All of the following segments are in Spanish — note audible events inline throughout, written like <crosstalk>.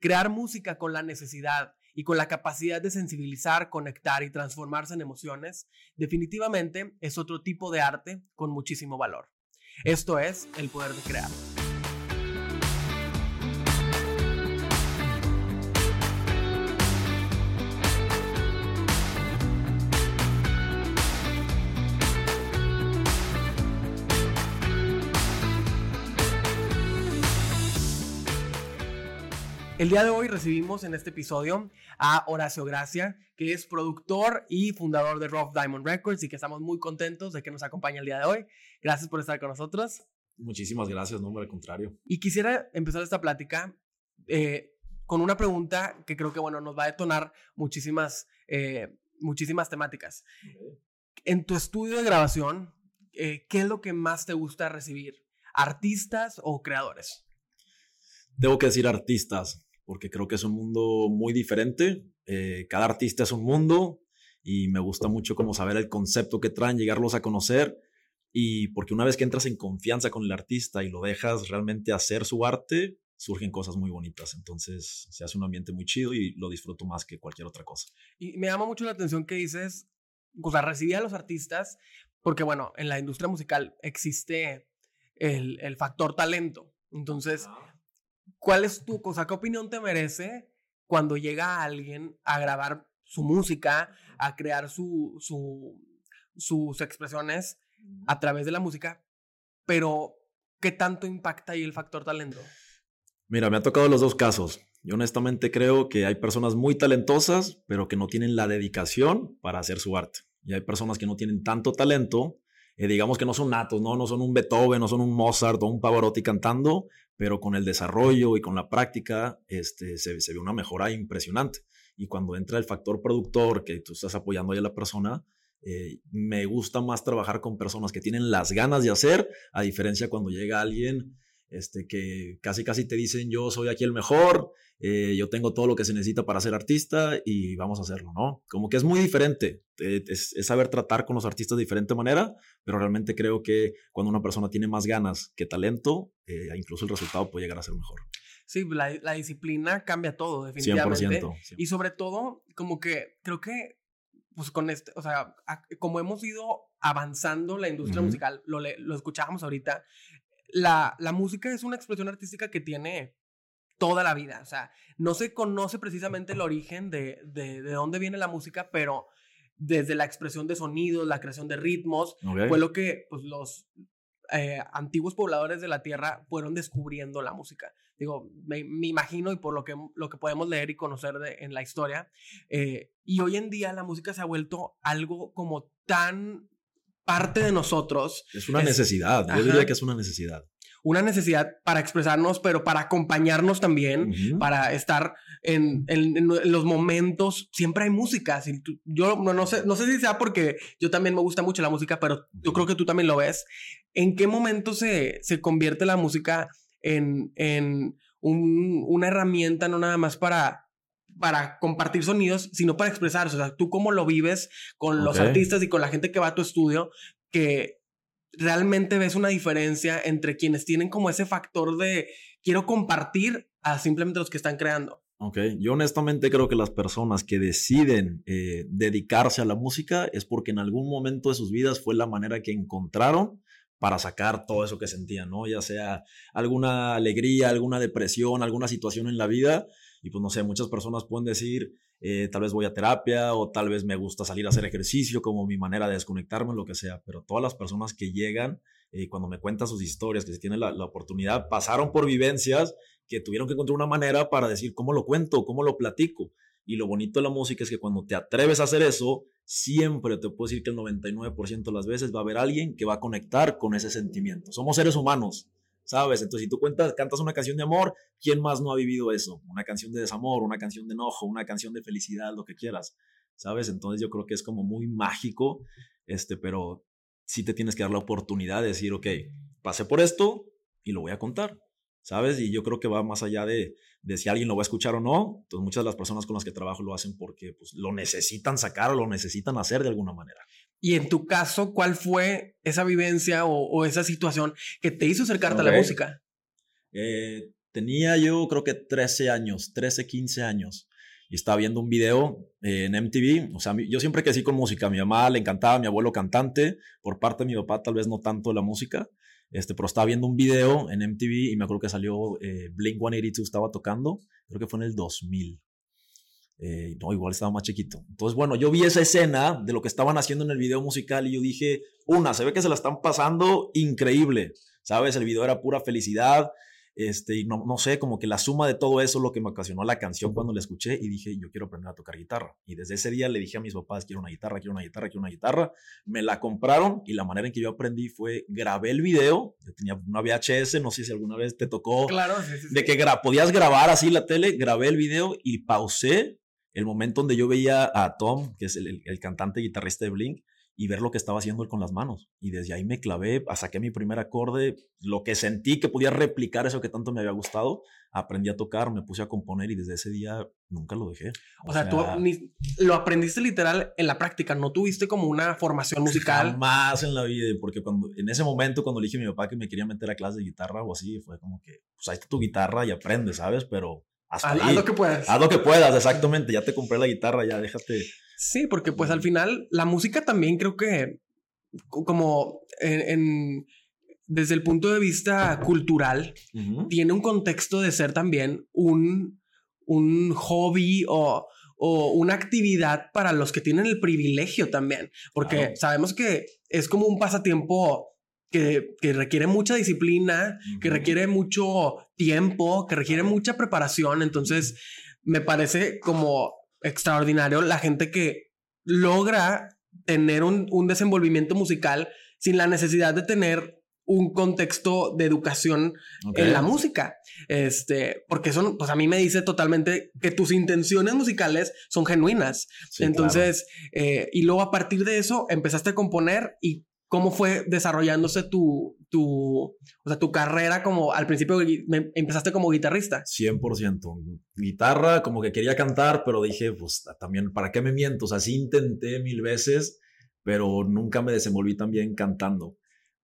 Crear música con la necesidad y con la capacidad de sensibilizar, conectar y transformarse en emociones, definitivamente es otro tipo de arte con muchísimo valor. Esto es el poder de crear. El día de hoy recibimos en este episodio a Horacio Gracia, que es productor y fundador de Rough Diamond Records y que estamos muy contentos de que nos acompañe el día de hoy. Gracias por estar con nosotros. Muchísimas gracias, no, al contrario. Y quisiera empezar esta plática eh, con una pregunta que creo que, bueno, nos va a detonar muchísimas, eh, muchísimas temáticas. En tu estudio de grabación, eh, ¿qué es lo que más te gusta recibir? ¿Artistas o creadores? Debo que decir artistas porque creo que es un mundo muy diferente. Eh, cada artista es un mundo y me gusta mucho como saber el concepto que traen, llegarlos a conocer y porque una vez que entras en confianza con el artista y lo dejas realmente hacer su arte, surgen cosas muy bonitas. Entonces se hace un ambiente muy chido y lo disfruto más que cualquier otra cosa. Y me llama mucho la atención que dices, o sea, recibir a los artistas, porque bueno, en la industria musical existe el, el factor talento. Entonces, ¿Cuál es tu cosa? ¿Qué opinión te merece cuando llega alguien a grabar su música, a crear su, su, sus expresiones a través de la música? Pero, ¿qué tanto impacta ahí el factor talento? Mira, me ha tocado los dos casos. Yo honestamente creo que hay personas muy talentosas, pero que no tienen la dedicación para hacer su arte. Y hay personas que no tienen tanto talento, eh, digamos que no son natos, ¿no? no son un Beethoven, no son un Mozart o un Pavarotti cantando, pero con el desarrollo y con la práctica este, se, ve una mejora impresionante. Y cuando entra el factor productor, que tú estás apoyando a la persona, eh, me gusta más trabajar con personas que tienen las ganas de hacer, a diferencia cuando llega alguien este, que casi casi te dicen yo soy aquí el mejor, eh, yo tengo todo lo que se necesita para ser artista y vamos a hacerlo, ¿no? Como que es muy diferente, eh, es, saber tratar con los artistas de diferente manera, pero realmente creo que cuando una persona tiene más ganas que talento, eh, incluso el resultado puede llegar a ser mejor. Sí, la, la disciplina cambia todo, definitivamente. 100%, Y sobre todo, como que creo que, pues con este, o sea, como hemos ido avanzando la industria musical, lo, lo escuchábamos ahorita, la, la música es una expresión artística que tiene toda la vida. O sea, no se conoce precisamente el origen de, de, de dónde viene la música, pero desde la expresión de sonidos, la creación de ritmos, fue lo que pues, los eh, antiguos pobladores de la tierra fueron descubriendo la música. Digo, me, me, imagino y por lo que, lo que podemos leer y conocer de, en la historia. Eh, y hoy en día la música se ha vuelto algo como tan parte de nosotros. Es una necesidad, yo diría que es una necesidad. Una necesidad para expresarnos, pero para acompañarnos también, para estar en, en, los momentos. Siempre hay música. yo no, no, sé, no sé si sea porque yo también me gusta mucho la música, pero yo creo que tú también lo ves. ¿En qué momento se, se convierte la música en, en un, una herramienta no nada más para para compartir sonidos, sino para expresarse. O sea, tú cómo lo vives con los artistas y con la gente que va a tu estudio, que realmente ves una diferencia entre quienes tienen como ese factor de quiero compartir a simplemente los que están creando. Ok, yo honestamente creo que las personas que deciden eh, dedicarse a la música es porque en algún momento de sus vidas fue la manera que encontraron para sacar todo eso que sentían, ¿no? Ya sea alguna alegría, alguna depresión, alguna situación en la vida, y pues no sé, muchas personas pueden decir, eh, tal vez voy a terapia o tal vez me gusta salir a hacer ejercicio como mi manera de desconectarme, lo que sea, pero todas las personas que llegan, eh, cuando me cuentan sus historias, que se tienen la, la, oportunidad, pasaron por vivencias que tuvieron que encontrar una manera para decir cómo lo cuento, cómo lo platico. Y lo bonito de la música es que cuando te atreves a hacer eso, siempre te puedo decir que el 99% de las veces va a haber alguien que va a conectar con ese sentimiento. Somos seres humanos ¿sabes? Entonces, si tú cuentas, cantas una canción de amor, ¿quién más no ha vivido eso? Una canción de desamor, una canción de enojo, una canción de felicidad, lo que quieras, ¿sabes? Entonces, yo creo que es como muy mágico, este, pero sí te tienes que dar la oportunidad de decir, ok, pasé por esto y lo voy a contar, ¿sabes? Y yo creo que va más allá de, de si alguien lo va a escuchar o no. Entonces, muchas de las personas con las que trabajo lo hacen porque pues, lo necesitan sacar o lo necesitan hacer de alguna manera. Y en tu caso, ¿cuál fue esa vivencia o, esa situación que te hizo acercarte a la música? Eh, tenía yo creo que 13 años, 13, 15 años. Y estaba viendo un video eh, en MTV. O sea, yo siempre crecí con música. A mi mamá le encantaba, mi abuelo cantante. Por parte de mi papá, tal vez no tanto la música. Este, pero estaba viendo un video en MTV y me acuerdo que salió eh, Blink 182, estaba tocando. Creo que fue en el 2000. Eh, no, igual estaba más chiquito. Entonces, bueno, yo vi esa escena de lo que estaban haciendo en el video musical y yo dije, una, se ve que se la están pasando increíble, ¿sabes? El video era pura felicidad, este, y no, no sé, como que la suma de todo eso lo que me ocasionó la canción cuando la escuché y dije, yo quiero aprender a tocar guitarra. Y desde ese día le dije a mis papás, quiero una guitarra, quiero una guitarra, quiero una guitarra. Me la compraron y la manera en que yo aprendí fue, grabé el video, yo tenía una VHS, no sé si alguna vez te tocó, claro, de que podías grabar así la tele, grabé el video y pausé el momento donde yo veía a Tom, que es el, el, cantante guitarrista de Blink, y ver lo que estaba haciendo él con las manos. Y desde ahí me clavé, saqué mi primer acorde, lo que sentí que podía replicar eso que tanto me había gustado, aprendí a tocar, me puse a componer y desde ese día nunca lo dejé. O, sea, tú lo aprendiste literal en la práctica, no tuviste como una formación musical. Más en la vida, porque cuando, en ese momento cuando le dije a mi papá que me quería meter a clase de guitarra o así, fue como que, pues ahí está tu guitarra y aprende, ¿sabes? Pero hasta haz, lo que puedas. Haz lo que puedas, exactamente. Ya te compré la guitarra, ya déjate. Sí, porque pues al final la música también creo que como en, desde el punto de vista cultural tiene un contexto de ser también un, un hobby o, o, una actividad para los que tienen el privilegio también, porque sabemos que es como un pasatiempo que, requiere mucha disciplina, que requiere mucho tiempo, que requiere mucha preparación. Entonces, me parece como extraordinario la gente que logra tener un, desenvolvimiento musical sin la necesidad de tener un contexto de educación en la música. Este, porque eso, pues a mí me dice totalmente que tus intenciones musicales son genuinas. Entonces, eh, y luego a partir de eso empezaste a componer y ¿Cómo fue desarrollándose tu, tu, o sea, tu carrera como al principio empezaste como guitarrista? 100%. Guitarra, como que quería cantar, pero dije, pues también, ¿para qué me miento? O sea, sí intenté mil veces, pero nunca me desenvolví tan bien cantando.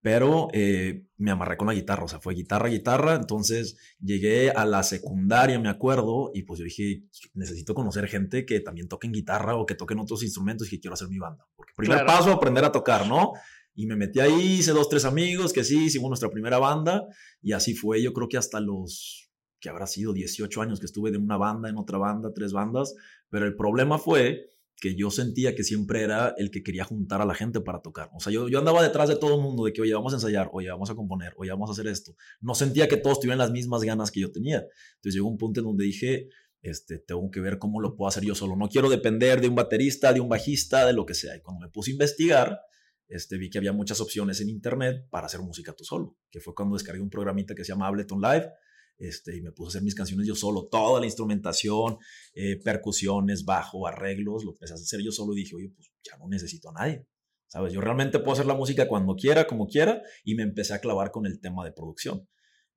Pero eh, me amarré con la guitarra, o sea, fue guitarra, guitarra. Entonces llegué a la secundaria, me acuerdo, y pues yo dije, necesito conocer gente que también toquen guitarra o que toquen otros instrumentos y que quiero hacer mi banda. Porque primer paso, aprender a tocar, ¿no? Y me metí ahí, hice dos, tres amigos que sí, hicimos nuestra primera banda y así fue, yo creo que hasta los, que habrá sido 18 años que estuve de una banda en otra banda, tres bandas, pero el problema fue que yo sentía que siempre era el que quería juntar a la gente para tocar. O sea, yo, yo andaba detrás de todo el mundo de que, oye, vamos a ensayar, oye, vamos a componer, oye, vamos a hacer esto. No sentía que todos tuvieran las mismas ganas que yo tenía. Entonces llegó un punto en donde dije, este, tengo que ver cómo lo puedo hacer yo solo. No quiero depender de un baterista, de un bajista, de lo que sea. Y cuando me puse a investigar, este, vi que había muchas opciones en internet para hacer música tú solo, que fue cuando descargué un programita que se llama Ableton Live, este, y me puse a hacer mis canciones yo solo, toda la instrumentación, eh, percusiones, bajo, arreglos, lo empecé a hacer yo solo y dije, oye, pues ya no necesito a nadie, ¿sabes? Yo realmente puedo hacer la música cuando quiera, como quiera, y me empecé a clavar con el tema de producción.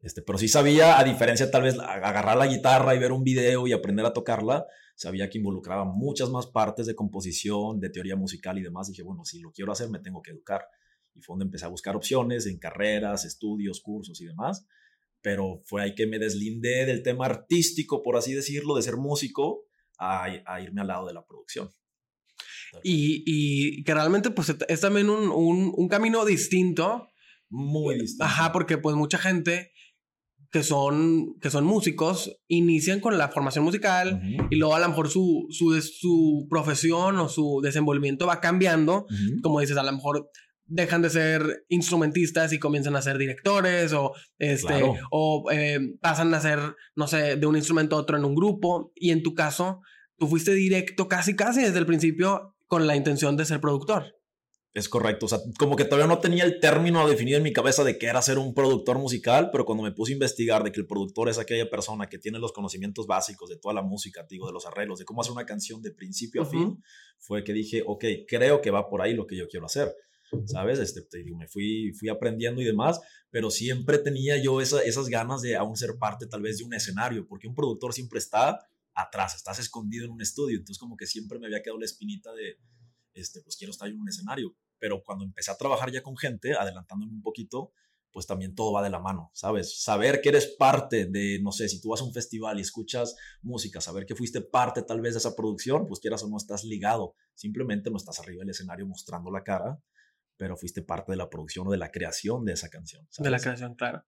Este, pero sí sabía, a diferencia tal vez agarrar la guitarra y ver un video y aprender a tocarla, sabía que involucraba muchas más partes de composición, de teoría musical y demás. dije, bueno, si lo quiero hacer, me tengo que educar. Y fue donde empecé a buscar opciones en carreras, estudios, cursos y demás. Pero fue ahí que me deslindé del tema artístico, por así decirlo, de ser músico, a, irme al lado de la producción. Y, y, que realmente pues es también un, un, un camino distinto. Muy distinto. Ajá, porque pues mucha gente que son, que son músicos, inician con la formación musical y luego a lo mejor su, su, su, profesión o su desenvolvimiento va cambiando. Como dices, a lo mejor dejan de ser instrumentistas y comienzan a ser directores o, este, o eh, pasan a ser, no sé, de un instrumento a otro en un grupo. Y en tu caso, tú fuiste directo casi, casi desde el principio con la intención de ser productor. Es correcto, o sea, como que todavía no tenía el término definido en mi cabeza de qué era ser un productor musical, pero cuando me puse a investigar de que el productor es aquella persona que tiene los conocimientos básicos de toda la música, digo, de los arreglos, de cómo hacer una canción de principio a fin, fue que dije, ok, creo que va por ahí lo que yo quiero hacer. ¿Sabes? Este, te digo, me fui, fui aprendiendo y demás, pero siempre tenía yo esas ganas de aún ser parte tal vez de un escenario, porque un productor siempre está atrás, estás escondido en un estudio, entonces como que siempre me había quedado la espinita de, este, pues quiero estar en un escenario. Pero cuando empecé a trabajar ya con gente, adelantándome un poquito, pues también todo va de la mano, ¿sabes? Saber que eres parte de, no sé, si tú vas a un festival y escuchas música, saber que fuiste parte tal vez de esa producción, pues quieras o no estás ligado, simplemente no estás arriba del escenario mostrando la cara, pero fuiste parte de la producción o de la creación de esa canción. De la creación, claro.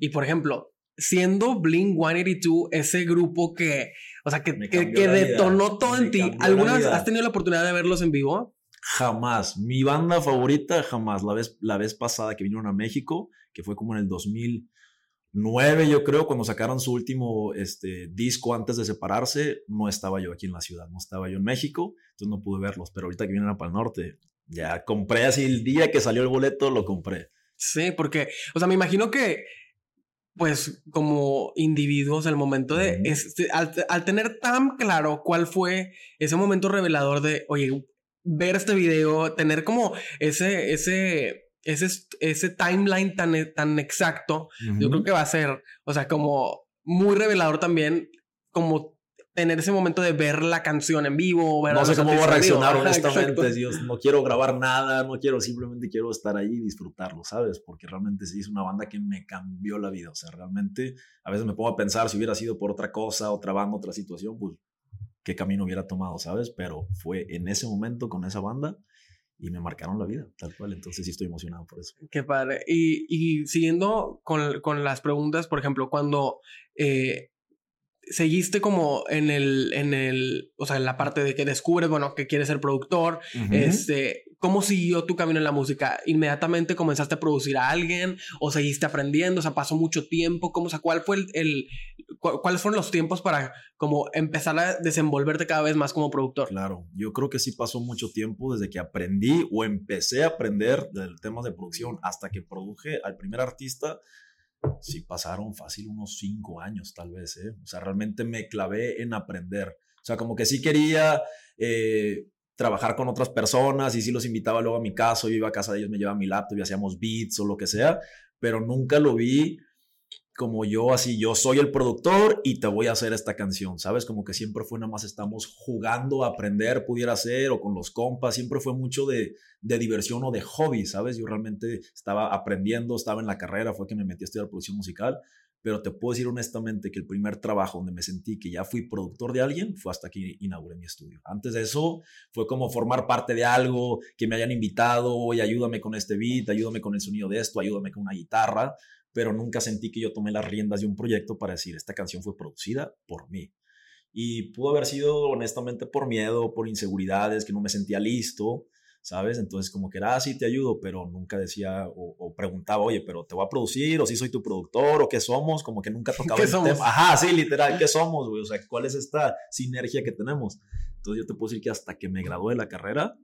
Y por ejemplo, siendo Blink 182 ese grupo que, o sea, que, que, detonó todo en ti, ¿alguna vez has tenido la oportunidad de verlos en vivo? Jamás. Mi banda favorita, jamás. La vez, la vez pasada que vinieron a México, que fue como en el 2009, yo creo, cuando sacaron su último este, disco antes de separarse, no estaba yo aquí en la ciudad, no estaba yo en México, entonces no pude verlos. Pero ahorita que vienen a Pal Norte, ya compré así el día que salió el boleto, lo compré. Sí, porque, o sea, me imagino que pues como individuos el momento de, este, al, al, tener tan claro cuál fue ese momento revelador de, oye, ver este video, tener como ese, ese, ese, ese timeline tan, tan exacto, yo creo que va a ser, o sea, como muy revelador también, como tener ese momento de ver la canción en vivo. Ver no sé cómo voy a reaccionar, honestamente. Dios, no quiero grabar nada, no quiero, simplemente quiero estar ahí y disfrutarlo, ¿sabes? Porque realmente sí es una banda que me cambió la vida. O sea, realmente a veces me pongo a pensar si hubiera sido por otra cosa, otra banda, otra situación, pues qué camino hubiera tomado, ¿sabes? Pero fue en ese momento con esa banda y me marcaron la vida, tal cual. Entonces sí estoy emocionado por eso. Qué padre. Y, y siguiendo con, con, las preguntas, por ejemplo, cuando eh, seguiste como en el, en el, o sea, en la parte de que descubres, bueno, que quieres ser productor, este, ¿cómo siguió tu camino en la música? ¿Inmediatamente comenzaste a producir a alguien o seguiste aprendiendo? O sea, pasó mucho tiempo, ¿cómo, o sea, cuál fue el, cuáles fueron los tiempos para como empezar a desenvolverte cada vez más como productor? Claro, yo creo que sí pasó mucho tiempo desde que aprendí o empecé a aprender del tema de producción hasta que produje al primer artista sí pasaron fácil unos cinco años tal vez, ¿eh? O sea, realmente me clavé en aprender. O sea, como que sí quería eh, trabajar con otras personas y sí los invitaba luego a mi casa, yo iba a casa de ellos, me llevaba mi laptop y hacíamos beats o lo que sea, pero nunca lo vi como yo, así, yo soy el productor y te voy a hacer esta canción, ¿sabes? Como que siempre fue nada más estamos jugando a aprender, pudiera ser, o con los compas, siempre fue mucho de, de diversión o de hobby, ¿sabes? Yo realmente estaba aprendiendo, estaba en la carrera, fue que me metí a estudiar producción musical, pero te puedo decir honestamente que el primer trabajo donde me sentí que ya fui productor de alguien fue hasta que inauguré mi estudio. Antes de eso fue como formar parte de algo, que me hayan invitado, oye, ayúdame con este beat, ayúdame con el sonido de esto, ayúdame con una guitarra, pero nunca sentí que yo tomé las riendas de un proyecto para decir, esta canción fue producida por mí. Y pudo haber sido honestamente por miedo, por inseguridades, que no me sentía listo, ¿sabes? Entonces como que era, ah, sí, te ayudo, pero nunca decía o, preguntaba, oye, pero te voy a producir, o si soy tu productor, o qué somos, como que nunca tocaba <laughs> el tema. Ajá, sí, literal, ¿qué somos, güey? O sea, ¿cuál es esta sinergia que tenemos? Entonces yo te puedo decir que hasta que me gradué de la carrera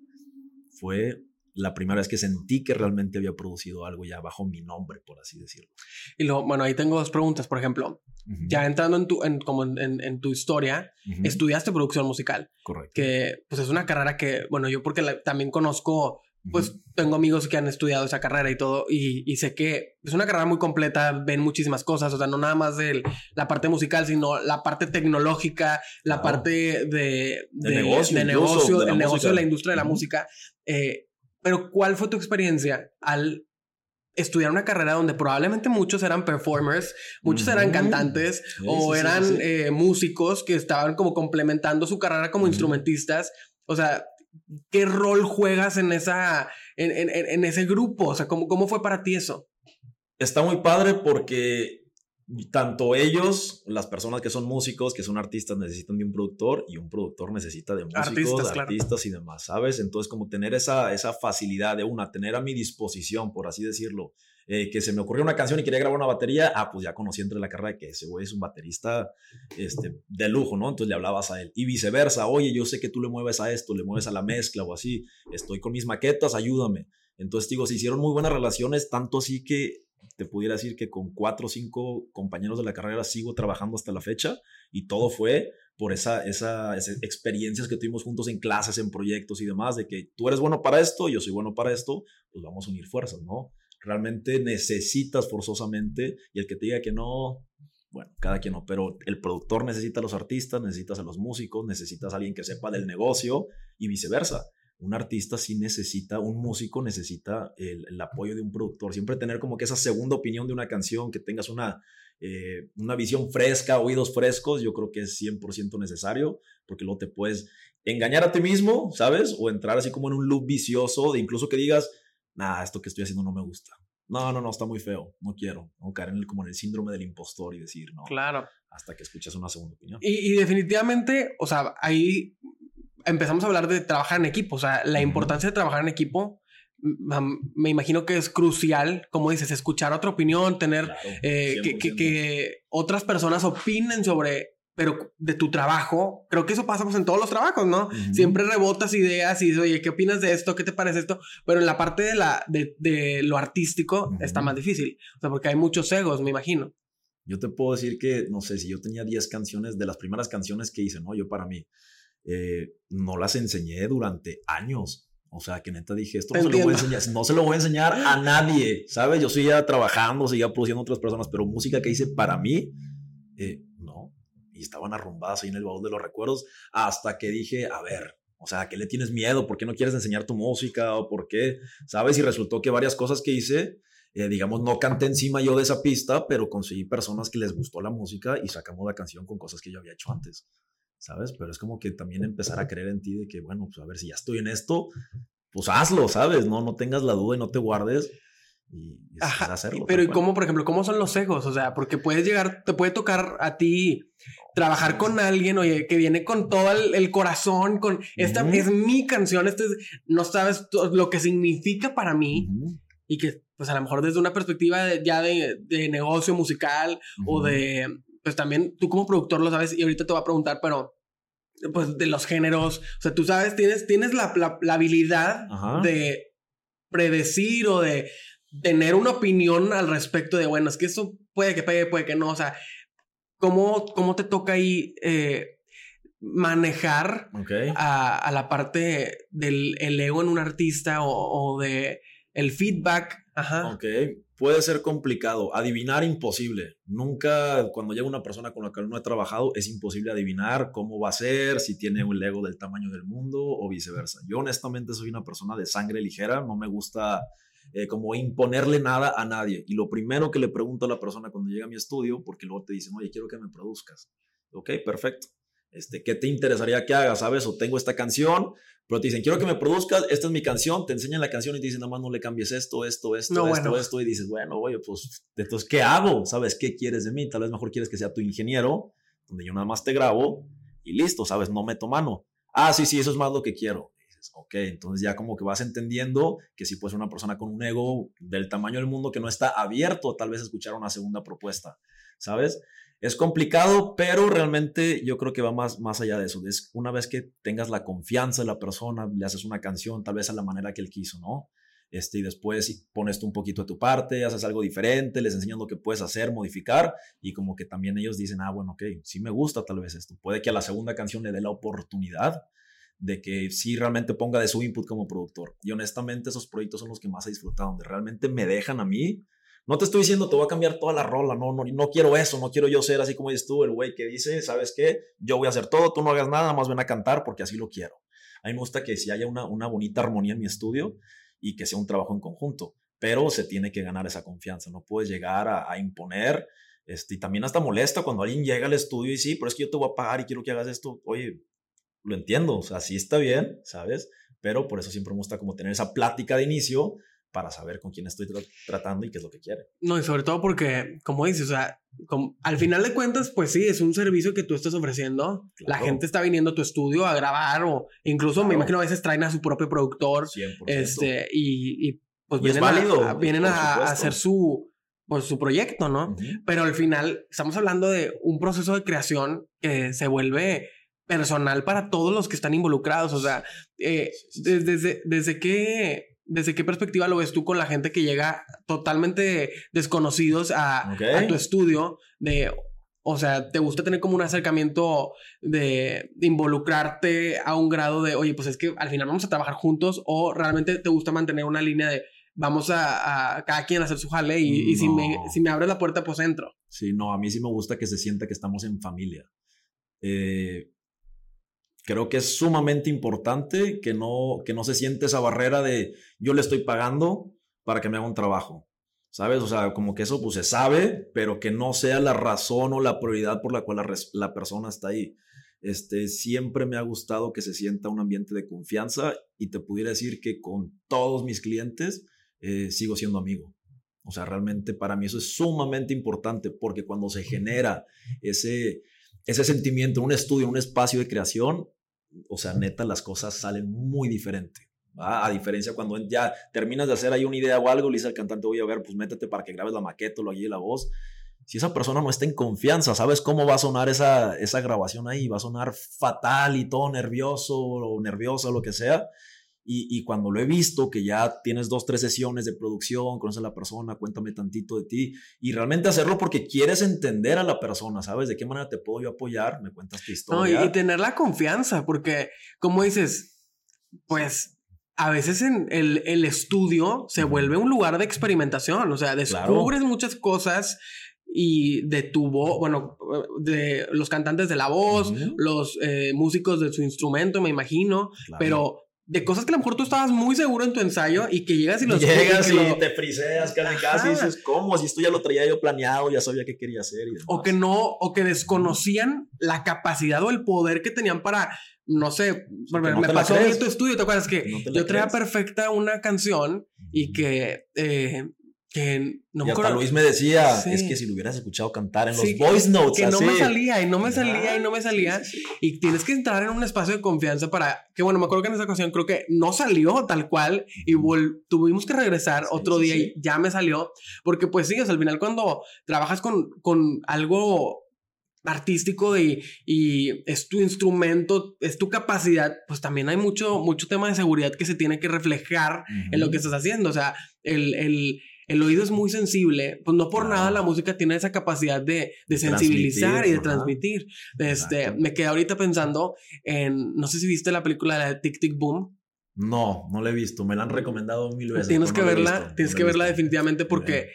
fue la primera vez que sentí que realmente había producido algo ya bajo mi nombre, por así decirlo. Y luego, bueno, ahí tengo dos preguntas. Por ejemplo, ya entrando en tu, en, como en, en, tu historia, estudiaste producción musical. Correcto. Que pues es una carrera que, bueno, yo porque también conozco, pues tengo amigos que han estudiado esa carrera y todo, y, y, sé que es una carrera muy completa, ven muchísimas cosas, o sea, no nada más de la parte musical, sino la parte tecnológica, la parte de, de, negocio, de negocio, el negocio de la industria de la música. Eh, pero ¿cuál fue tu experiencia al estudiar una carrera donde probablemente muchos eran performers, muchos eran cantantes o eran eh, músicos que estaban como complementando su carrera como instrumentistas? O sea, ¿qué rol juegas en, esa, en, en, en ese grupo? O sea, ¿cómo, ¿cómo fue para ti eso? Está muy padre porque tanto ellos, las personas que son músicos, que son artistas, necesitan de un productor y un productor necesita de músicos, artistas, y demás, ¿sabes? Entonces, como tener esa, esa facilidad de una, tener a mi disposición, por así decirlo, eh, que se me ocurrió una canción y quería grabar una batería, ah, pues ya conocí entre la carrera que ese güey es un baterista este, de lujo, ¿no? Entonces le hablabas a él. Y viceversa, oye, yo sé que tú le mueves a esto, le mueves a la mezcla o así, estoy con mis maquetas, ayúdame. Entonces, digo, se hicieron muy buenas relaciones, tanto así que te pudiera decir que con cuatro o cinco compañeros de la carrera sigo trabajando hasta la fecha y todo fue por esa, esa, esas experiencias que tuvimos juntos en clases, en proyectos y demás, de que tú eres bueno para esto, yo soy bueno para esto, pues vamos a unir fuerzas, ¿no? Realmente necesitas forzosamente y el que te diga que no, bueno, cada quien no, pero el productor necesita a los artistas, necesitas a los músicos, necesitas a alguien que sepa del negocio y viceversa. Un artista sí necesita, un músico necesita el, apoyo de un productor. Siempre tener como que esa segunda opinión de una canción, que tengas una, eh, una visión fresca, oídos frescos, yo creo que es 100% necesario, porque luego te puedes engañar a ti mismo, ¿sabes? O entrar así como en un loop vicioso de incluso que digas, nada, esto que estoy haciendo no me gusta. No, no, no, está muy feo, no quiero. O caer en el, como en el síndrome del impostor y decir, no. Claro. Hasta que escuchas una segunda opinión. Y, y definitivamente, o sea, ahí empezamos a hablar de trabajar en equipo, o sea, la importancia de trabajar en equipo. Me imagino que es crucial, como dices, escuchar otra opinión, tener eh, que, que, otras personas opinen sobre, pero de tu trabajo. Creo que eso pasa pues, en todos los trabajos, ¿no? Siempre rebotas ideas y dices, oye, ¿qué opinas de esto? ¿Qué te parece esto? Pero en la parte de, la, de, de lo artístico está más difícil, o sea, porque hay muchos egos, me imagino. Yo te puedo decir que, no sé, si yo tenía 10 canciones, de las primeras canciones que hice, ¿no? Yo para mí, eh, no las enseñé durante años. O sea, que neta dije, esto no se, lo voy a enseñar, no se lo voy a enseñar a nadie, ¿sabes? Yo seguía trabajando, seguía produciendo otras personas, pero música que hice para mí, eh, no. Y estaban arrumbadas ahí en el baúl de los recuerdos hasta que dije, a ver, o sea, ¿qué le tienes miedo? ¿Por qué no quieres enseñar tu música? ¿O por qué? ¿Sabes? Y resultó que varias cosas que hice, eh, digamos, no canté encima yo de esa pista, pero conseguí personas que les gustó la música y sacamos la canción con cosas que yo había hecho antes. ¿Sabes? Pero es como que también empezar a creer en ti de que, bueno, pues a ver, si ya estoy en esto, pues hazlo, ¿sabes? No, no tengas la duda y no te guardes y, hacerlo. Pero ¿y cómo, por ejemplo, cómo son los egos? O sea, porque puedes llegar, te puede tocar a ti trabajar con alguien, oye, que viene con todo el, corazón, con esta es mi canción, este no sabes lo que significa para mí y que, pues a lo mejor desde una perspectiva ya de, negocio musical o de pues también tú como productor lo sabes y ahorita te voy a preguntar, pero pues de los géneros, o sea, tú sabes, tienes, tienes la, la, habilidad de predecir o de tener una opinión al respecto de, bueno, es que eso puede que pegue, puede que no, o sea, ¿cómo, cómo te toca ahí eh, manejar a, a, la parte del el ego en un artista o, o de el feedback? Ajá. Ok puede ser complicado. Adivinar imposible. Nunca, cuando llega una persona con la que no he trabajado, es imposible adivinar cómo va a ser, si tiene un ego del tamaño del mundo o viceversa. Yo honestamente soy una persona de sangre ligera, no me gusta eh, como imponerle nada a nadie. Y lo primero que le pregunto a la persona cuando llega a mi estudio, porque luego te dicen, oye, quiero que me produzcas. Ok, perfecto. Este, ¿Qué te interesaría que haga? ¿Sabes? O tengo esta canción, pero te dicen, quiero que me produzcas, esta es mi canción, te enseñan la canción y te dicen, nada más no le cambies esto, esto, esto, esto, esto, y dices, bueno, oye, pues, entonces, ¿qué hago? ¿Sabes? ¿Qué quieres de mí? Tal vez mejor quieres que sea tu ingeniero, donde yo nada más te grabo y listo, ¿sabes? No meto mano. Ah, sí, sí, eso es más lo que quiero. dices, ok, entonces ya como que vas entendiendo que si puedes una persona con un ego del tamaño del mundo que no está abierto tal vez a escuchar una segunda propuesta, ¿sabes? Es complicado, pero realmente yo creo que va más, más allá de eso. Es una vez que tengas la confianza de la persona, le haces una canción tal vez a la manera que él quiso, ¿no? Este, y después pones tú un poquito de tu parte, haces algo diferente, les enseñas lo que puedes hacer, modificar, y como que también ellos dicen, ah, bueno, ok, sí me gusta tal vez esto. Puede que a la segunda canción le dé la oportunidad de que sí realmente ponga de su input como productor. Y honestamente esos proyectos son los que más he disfrutado, donde realmente me dejan a mí no te estoy diciendo te voy a cambiar toda la rola, no, no, no quiero eso, no quiero yo ser así como dices tú, el güey que dice, ¿sabes qué? Yo voy a hacer todo, tú no hagas nada, más ven a cantar porque así lo quiero. A mí me gusta que si haya una, una bonita armonía en mi estudio y que sea un trabajo en conjunto, pero se tiene que ganar esa confianza, no puedes llegar a, imponer, este, y también hasta molesta cuando alguien llega al estudio y sí, pero es que yo te voy a pagar y quiero que hagas esto, oye, lo entiendo, o sea, sí está bien, ¿sabes? Pero por eso siempre me gusta como tener esa plática de inicio para saber con quién estoy tratando y qué es lo que quiere. No, y sobre todo porque, como dices, o sea, al final de cuentas, pues sí, es un servicio que tú estás ofreciendo. La gente está viniendo a tu estudio a grabar o incluso me imagino a veces traen a su propio productor. 100%. Este, y, pues vienen, a, vienen a, hacer su, pues, su proyecto, ¿no? Pero al final estamos hablando de un proceso de creación que se vuelve personal para todos los que están involucrados. O sea, eh, desde, desde que ¿Desde qué perspectiva lo ves tú con la gente que llega totalmente desconocidos a, tu estudio? De, o sea, ¿te gusta tener como un acercamiento de, involucrarte a un grado de, oye, pues es que al final vamos a trabajar juntos o realmente te gusta mantener una línea de vamos a, cada quien a hacer su jale y, si, me, si me abres la puerta, pues entro? Sí, no, a mí sí me gusta que se sienta que estamos en familia. Eh, Creo que es sumamente importante que no, que no se siente esa barrera de yo le estoy pagando para que me haga un trabajo. ¿Sabes? O sea, como que eso pues se sabe, pero que no sea la razón o la prioridad por la cual la, persona está ahí. Este, siempre me ha gustado que se sienta un ambiente de confianza y te pudiera decir que con todos mis clientes eh, sigo siendo amigo. O sea, realmente para mí eso es sumamente importante porque cuando se genera ese, ese sentimiento, un estudio, un espacio de creación, o sea, neta, las cosas salen muy diferente. A diferencia cuando ya terminas de hacer ahí una idea o algo, le dice al cantante, voy a ver, pues métete para que grabes la maqueta o lo la voz. Si esa persona no está en confianza, ¿sabes cómo va a sonar esa, esa grabación ahí? Va a sonar fatal y todo nervioso o nerviosa lo que sea. Y, cuando lo he visto, que ya tienes dos, tres sesiones de producción, conoces a la persona, cuéntame tantito de ti, y realmente hacerlo porque quieres entender a la persona, ¿sabes? ¿De qué manera te puedo yo apoyar? Me cuentas tu historia. No, y, tener la confianza, porque como dices, pues a veces en el, el estudio se vuelve un lugar de experimentación, o sea, descubres muchas cosas y de tu voz, bueno, de los cantantes de la voz, los eh, músicos de su instrumento, me imagino, pero de cosas que a lo mejor tú estabas muy seguro en tu ensayo y que llegas y los llegas y, te friseas casi casi y dices cómo si esto ya lo traía yo planeado ya sabía qué quería hacer o que no o que desconocían la capacidad o el poder que tenían para no sé me pasó en tu estudio te acuerdas que yo traía perfecta una canción y que eh, que no y hasta Luis me decía, es que si lo hubieras escuchado cantar en los voice notes. Que no me salía y no me salía y no me salía. Y tienes que entrar en un espacio de confianza para que, bueno, me acuerdo que en esa ocasión creo que no salió tal cual y tuvimos que regresar otro día y ya me salió. Porque pues sí, al final cuando trabajas con, con algo artístico y, y, es tu instrumento, es tu capacidad, pues también hay mucho, mucho tema de seguridad que se tiene que reflejar en lo que estás haciendo. O sea, el, el el oído es muy sensible, pues no por nada la música tiene esa capacidad de, de sensibilizar y de transmitir. Este, me quedé ahorita pensando en, no sé si viste la película de Tic Tic Boom. No, no la he visto, me la han recomendado mil veces. Tienes que verla, tienes que verla definitivamente porque,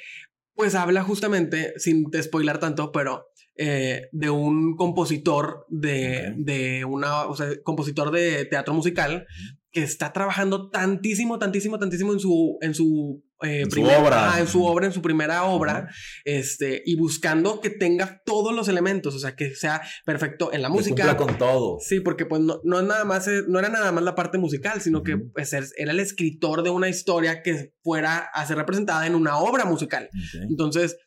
pues habla justamente, sin spoilar tanto, pero eh, de un compositor de, de una, o sea, compositor de teatro musical que está trabajando tantísimo, tantísimo, tantísimo en su, en su eh, en su obra. en su obra, en su primera obra, este, y buscando que tenga todos los elementos, o sea, que sea perfecto en la música. con todo. Sí, porque pues no, no, nada más, eh, no era nada más la parte musical, sino que pues, era el escritor de una historia que fuera a ser representada en una obra musical. Entonces,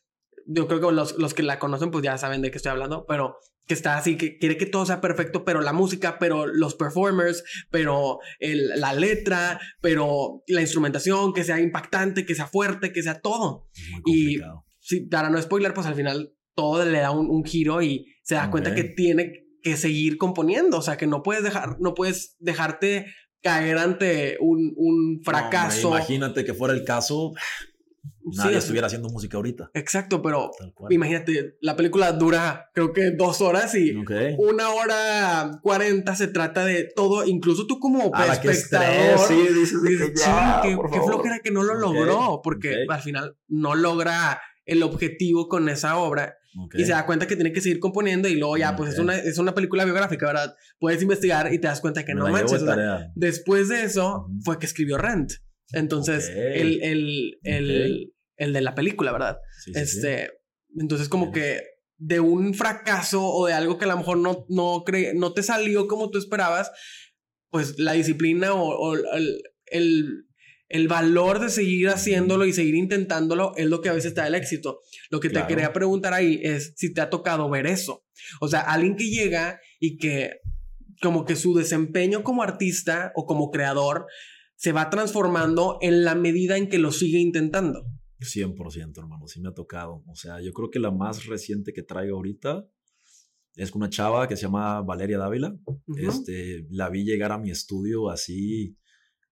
yo creo que los, los que la conocen pues ya saben de qué estoy hablando, pero que está así, que quiere que todo sea perfecto, pero la música, pero los performers, pero la letra, pero la instrumentación, que sea impactante, que sea fuerte, que sea todo. Y si, para no spoiler, pues al final todo le da un, giro y se da cuenta que tiene que seguir componiendo, o sea, que no puedes dejar, no puedes dejarte caer ante un, un fracaso. imagínate que fuera el caso, nadie estuviera haciendo música ahorita. Exacto, pero imagínate, la película dura creo que dos horas y una hora cuarenta se trata de todo, incluso tú como espectador. sí, dices, que, qué flojera que no lo logró, porque al final no logra el objetivo con esa obra. Y se da cuenta que tiene que seguir componiendo y luego ya, pues es una, es una película biográfica, ¿verdad? Puedes investigar y te das cuenta que no manches. después de eso fue que escribió Rent. Entonces, el, el, el, el, de la película, ¿verdad? este, entonces como que de un fracaso o de algo que a lo mejor no, no, no te salió como tú esperabas, pues la disciplina o, el, el, el, valor de seguir haciéndolo y seguir intentándolo es lo que a veces te da el éxito. Lo que te quería preguntar ahí es si te ha tocado ver eso. O sea, alguien que llega y que como que su desempeño como artista o como creador se va transformando en la medida en que lo sigue intentando. 100%, hermano, sí me ha tocado. O sea, yo creo que la más reciente que traigo ahorita es una chava que se llama Valeria Dávila. este, la vi llegar a mi estudio así,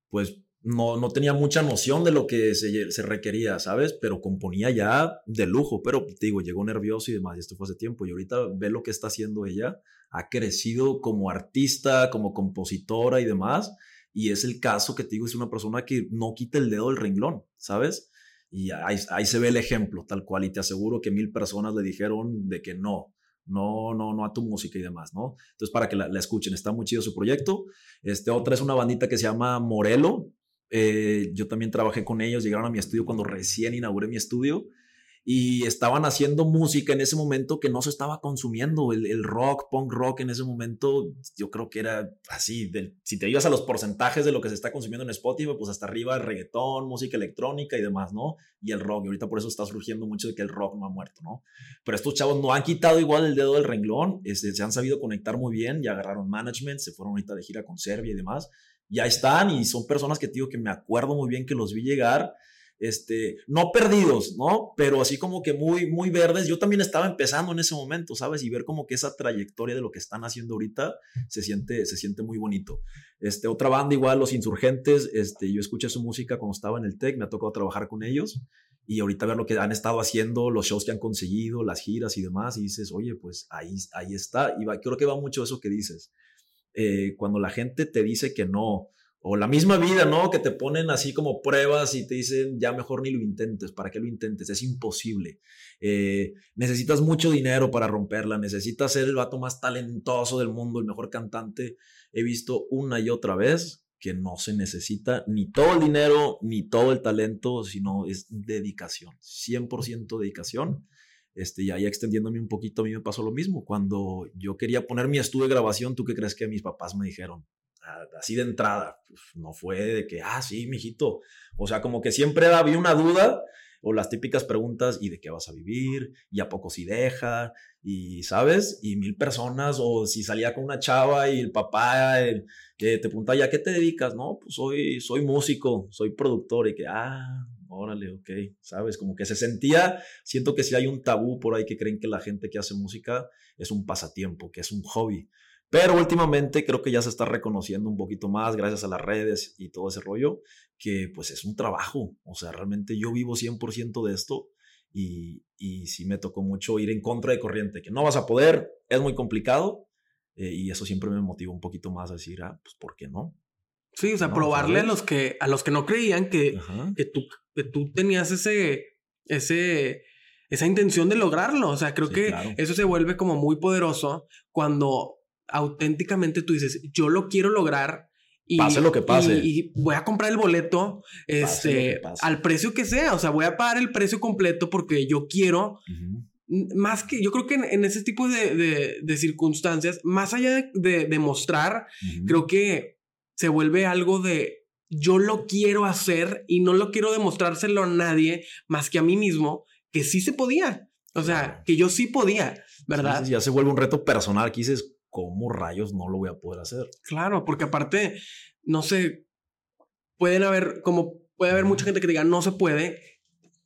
pues no, no tenía mucha noción de lo que se, se, requería, ¿sabes? Pero componía ya de lujo, pero te digo, llegó nervioso y demás, y esto fue hace tiempo, y ahorita ve lo que está haciendo ella, ha crecido como artista, como compositora y demás, y es el caso que te digo, es una persona que no quita el dedo del renglón, ¿sabes? Y ahí, se ve el ejemplo, tal cual. Y te aseguro que mil personas le dijeron de que no, no, no, no a tu música y demás, ¿no? Entonces, para que la, escuchen, está muy chido su proyecto. Este, otra es una bandita que se llama Morelo. Eh, yo también trabajé con ellos, llegaron a mi estudio cuando recién inauguré mi estudio y estaban haciendo música en ese momento que no se estaba consumiendo. El, rock, punk rock en ese momento, yo creo que era así. si te ibas a los porcentajes de lo que se está consumiendo en Spotify, pues hasta arriba el reggaetón, música electrónica y demás, ¿no? Y el rock. Y ahorita por eso está surgiendo mucho de que el rock no ha muerto, ¿no? Pero estos chavos no han quitado igual el dedo del renglón, este, se han sabido conectar muy bien, ya agarraron management, se fueron ahorita de gira con Serbia y demás. Ya están y son personas que digo que me acuerdo muy bien que los vi llegar este, no perdidos, ¿no? Pero así como que muy, muy verdes. Yo también estaba empezando en ese momento, ¿sabes? Y ver como que esa trayectoria de lo que están haciendo ahorita se siente, se siente muy bonito. Este, otra banda igual, Los Insurgentes, este, yo escuché su música cuando estaba en el TEC, me ha tocado trabajar con ellos y ahorita ver lo que han estado haciendo, los shows que han conseguido, las giras y demás, y dices, oye, pues ahí, ahí está. Y va, creo que va mucho eso que dices. Eh, cuando la gente te dice que no, o la misma vida, ¿no? Que te ponen así como pruebas y te dicen, ya mejor ni lo intentes, ¿para qué lo intentes? Es imposible. Eh, necesitas mucho dinero para romperla, necesitas ser el vato más talentoso del mundo, el mejor cantante. He visto una y otra vez que no se necesita ni todo el dinero, ni todo el talento, sino es dedicación, 100% dedicación. Este, y ahí extendiéndome un poquito, a mí me pasó lo mismo. Cuando yo quería poner mi estudio de grabación, ¿tú qué crees que mis papás me dijeron? Así de entrada. Pues, no fue de que, ah, sí, mijito. O sea, como que siempre había una duda o las típicas preguntas, ¿y de qué vas a vivir? ¿Y a poco si deja? Y, ¿sabes? Y mil personas, o si salía con una chava y el papá eh, te pregunta, ¿ya qué te dedicas? No, pues soy, soy músico, soy productor, y que, ah, órale, ok, ¿sabes? Como que se sentía, siento que si hay un tabú por ahí que creen que la gente que hace música es un pasatiempo, que es un hobby. Pero últimamente creo que ya se está reconociendo un poquito más gracias a las redes y todo ese rollo, que pues es un trabajo. O sea, realmente yo vivo 100% de esto y, y sí me tocó mucho ir en contra de corriente, que no vas a poder, es muy complicado eh, y eso siempre me motiva un poquito más a decir, ah, pues ¿por qué no? Sí, o sea, probarle a los, que, a los que no creían que, que, tú, que tú tenías ese, ese, esa intención de lograrlo. O sea, creo que eso se vuelve como muy poderoso cuando auténticamente tú dices, yo lo quiero lograr. Y, pase lo que pase. Y, voy a comprar el boleto este, al precio que sea. O sea, voy a pagar el precio completo porque yo quiero. Más que yo creo que en, ese tipo de, de, circunstancias, más allá de, demostrar, creo que se vuelve algo de yo lo quiero hacer y no lo quiero demostrárselo a nadie más que a mí mismo, que sí se podía. O sea, que yo sí podía, ¿verdad? ya se vuelve un reto personal. Aquí dices, ¿cómo rayos no lo voy a poder hacer? Claro, porque aparte, no sé, pueden haber, como puede haber mucha gente que diga, no se puede,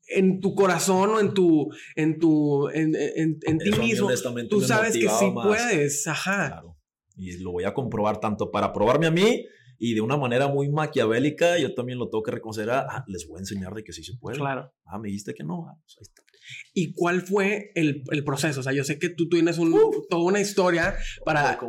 en tu corazón o en tu, en tu, en, en, ti mismo, tú sabes que sí puedes, ajá. Claro. Y lo voy a comprobar tanto para probarme a mí y de una manera muy maquiavélica, yo también lo tengo que reconocer, ah, les voy a enseñar de que sí se puede. Claro. Ah, me dijiste que no, ah, pues ahí está. ¿Y cuál fue el, el, proceso? O sea, yo sé que tú tienes un, toda una historia para,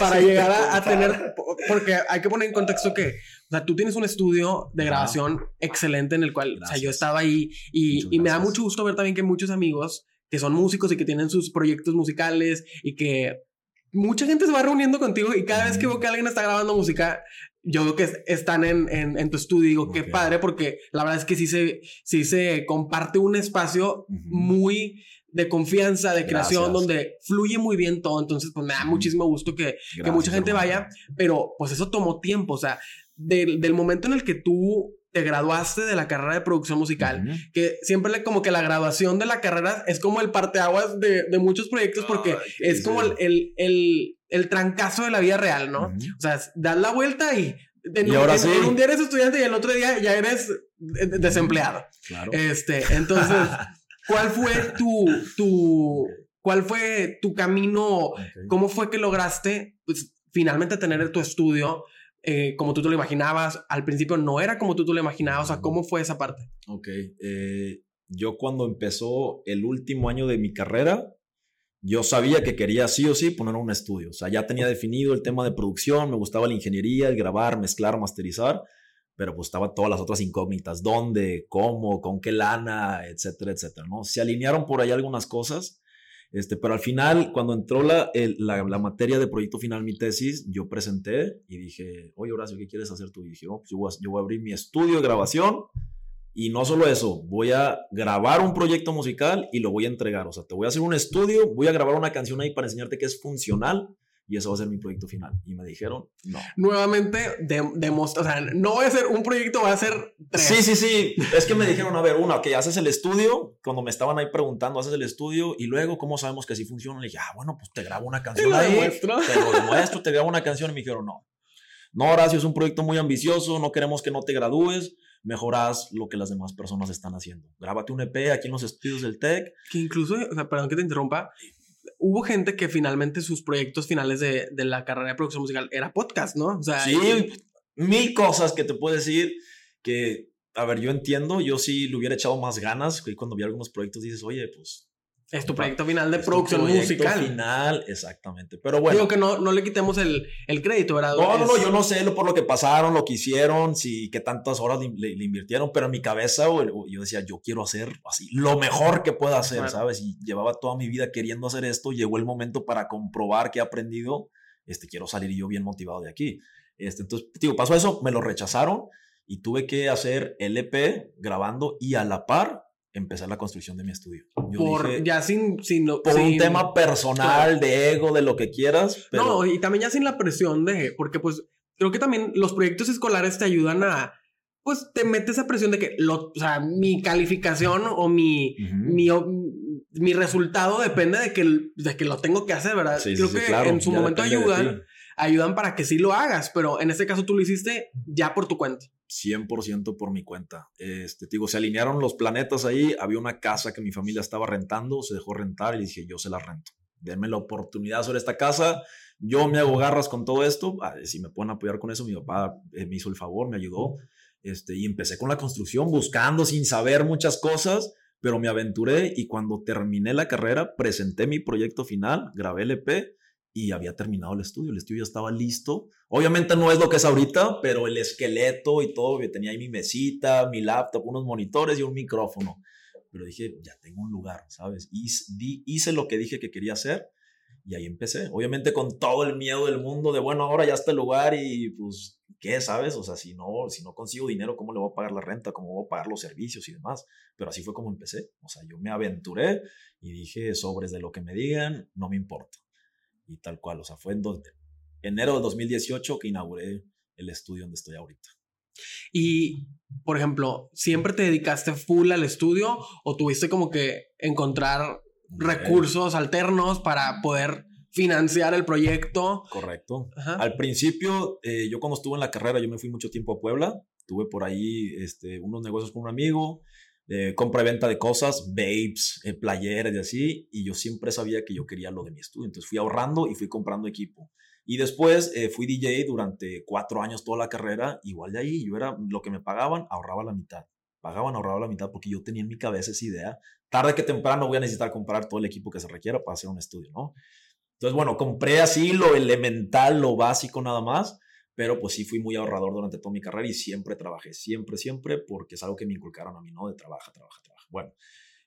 para llegar a, <laughs> tener, porque hay que poner en contexto que, o sea, tú tienes un estudio de grabación excelente en el cual, o sea, yo estaba ahí y, y me da mucho gusto ver también que muchos amigos que son músicos y que tienen sus proyectos musicales y que mucha gente se va reuniendo contigo y cada vez que veo que alguien está grabando música, yo veo que están en, en, tu estudio y digo, qué padre, porque la verdad es que sí se, sí se comparte un espacio muy de confianza, de creación, donde fluye muy bien todo. Entonces, pues me da muchísimo gusto que, que mucha gente vaya, pero pues eso tomó tiempo. O sea, del, del momento en el que tú te graduaste de la carrera de producción musical, que siempre como que la graduación de la carrera es como el parteaguas de, de muchos proyectos porque es como el, el, el, trancazo de la vida real, ¿no? O sea, das la vuelta y... y ahora sí. un día eres estudiante y el otro día ya eres desempleado. Claro. Este, entonces, <laughs> ¿cuál fue tu, tu, cuál fue tu camino? ¿Cómo fue que lograste, pues, finalmente tener tu estudio? Eh, como tú te lo imaginabas. Al principio no era como tú te lo imaginabas. O sea, ¿cómo fue esa parte? Ok. Eh, yo cuando empezó el último año de mi carrera, yo sabía que quería sí o sí poner un estudio. O sea, ya tenía definido el tema de producción, me gustaba la ingeniería, el grabar, mezclar, masterizar, pero pues estaban todas las otras incógnitas. ¿Dónde? ¿Cómo? ¿Con qué lana? Etcétera, etcétera, ¿no? Se alinearon por ahí algunas cosas Este, pero al final, cuando entró la, la, materia de proyecto final, mi tesis, yo presenté y dije, oye Horacio, ¿qué quieres hacer tú? Y dije, oh, pues yo, voy a, yo voy a abrir mi estudio de grabación y no solo eso, voy a grabar un proyecto musical y lo voy a entregar. O sea, te voy a hacer un estudio, voy a grabar una canción ahí para enseñarte que es funcional y eso va a ser mi proyecto final. Y me dijeron, no. Nuevamente, demostró, o sea, no va a ser un proyecto, va a ser tres. Sí, sí, sí. Es que me dijeron, a ver, una, que haces el estudio, cuando me estaban ahí preguntando, haces el estudio y luego, ¿cómo sabemos que así funciona? Le dije, ah, bueno, pues te grabo una canción te ahí. Demuestro. Te lo demuestro, te grabo una canción. Y me dijeron, no. No, Horacio, es un proyecto muy ambicioso, no queremos que no te gradúes mejoras lo que las demás personas están haciendo. Grábate un EP aquí en los estudios del TEC. Que incluso, o sea, perdón que te interrumpa, hubo gente que finalmente sus proyectos finales de, de, la carrera de producción musical era podcast, ¿no? O sea, sí, mil cosas que te puedo decir que, a ver, yo entiendo, yo sí le hubiera echado más ganas, y cuando vi algunos proyectos dices, oye, pues es tu proyecto final de producción musical. final, exactamente. Pero bueno. Digo que no, no le quitemos el, el crédito, ¿verdad? No, no, no, yo no sé lo, por lo que pasaron, lo que hicieron, si, qué tantas horas le, invirtieron, pero en mi cabeza yo decía, yo quiero hacer así, lo mejor que pueda hacer, ¿sabes? Y llevaba toda mi vida queriendo hacer esto, llegó el momento para comprobar que he aprendido, este, quiero salir yo bien motivado de aquí. Este, entonces, digo, pasó eso, me lo rechazaron y tuve que hacer LP grabando y a la par empezar la construcción de mi estudio. por, ya sin, sin por un tema personal, de ego, de lo que quieras. No, y también ya sin la presión de, porque pues creo que también los proyectos escolares te ayudan a, pues te metes esa presión de que, lo, o sea, mi calificación o mi, mi, mi, resultado depende de que, de que lo tengo que hacer, ¿verdad? creo que en su momento ayudan, ayudan para que sí lo hagas, pero en este caso tú lo hiciste ya por tu cuenta. 100% por mi cuenta. Este, digo, se alinearon los planetas ahí. Había una casa que mi familia estaba rentando, se dejó rentar y dije, yo se la rento. Denme la oportunidad sobre esta casa. Yo me hago garras con todo esto. Ah, si me pueden apoyar con eso, mi papá eh, me hizo el favor, me ayudó. Este, y empecé con la construcción, buscando sin saber muchas cosas, pero me aventuré y cuando terminé la carrera, presenté mi proyecto final, grabé el EP y había terminado el estudio, el estudio ya estaba listo. Obviamente no es lo que es ahorita, pero el esqueleto y todo, que tenía ahí mi mesita, mi laptop, unos monitores y un micrófono. Pero dije, ya tengo un lugar, ¿sabes? Hice, lo que dije que quería hacer y ahí empecé. Obviamente con todo el miedo del mundo de, bueno, ahora ya está el lugar y pues, ¿qué, sabes? O sea, si no, si no consigo dinero, ¿cómo le voy a pagar la renta? ¿Cómo voy a pagar los servicios y demás? Pero así fue como empecé. O sea, yo me aventuré y dije, sobres de lo que me digan, no me importa y tal cual. O sea, fue en enero de 2018 que inauguré el estudio donde estoy ahorita. Y, por ejemplo, ¿siempre te dedicaste full al estudio o tuviste como que encontrar recursos alternos para poder financiar el proyecto? Correcto. Al principio, eh, yo cuando estuve en la carrera, yo me fui mucho tiempo a Puebla. Tuve por ahí este, unos negocios con un amigo compra y venta de cosas, babes, eh, playeras y así, y yo siempre sabía que yo quería lo de mi estudio, entonces fui ahorrando y fui comprando equipo. Y después eh, fui DJ durante cuatro años toda la carrera, igual de ahí, yo era lo que me pagaban, ahorraba la mitad. Pagaban, ahorraba la mitad porque yo tenía en mi cabeza esa idea. Tarde que temprano voy a necesitar comprar todo el equipo que se requiera para hacer un estudio, ¿no? Entonces, bueno, compré así lo elemental, lo básico nada más pero pues sí fui muy ahorrador durante toda mi carrera y siempre trabajé, siempre, siempre, porque es algo que me inculcaron a mí, ¿no? De trabaja, trabaja, trabaja. Bueno,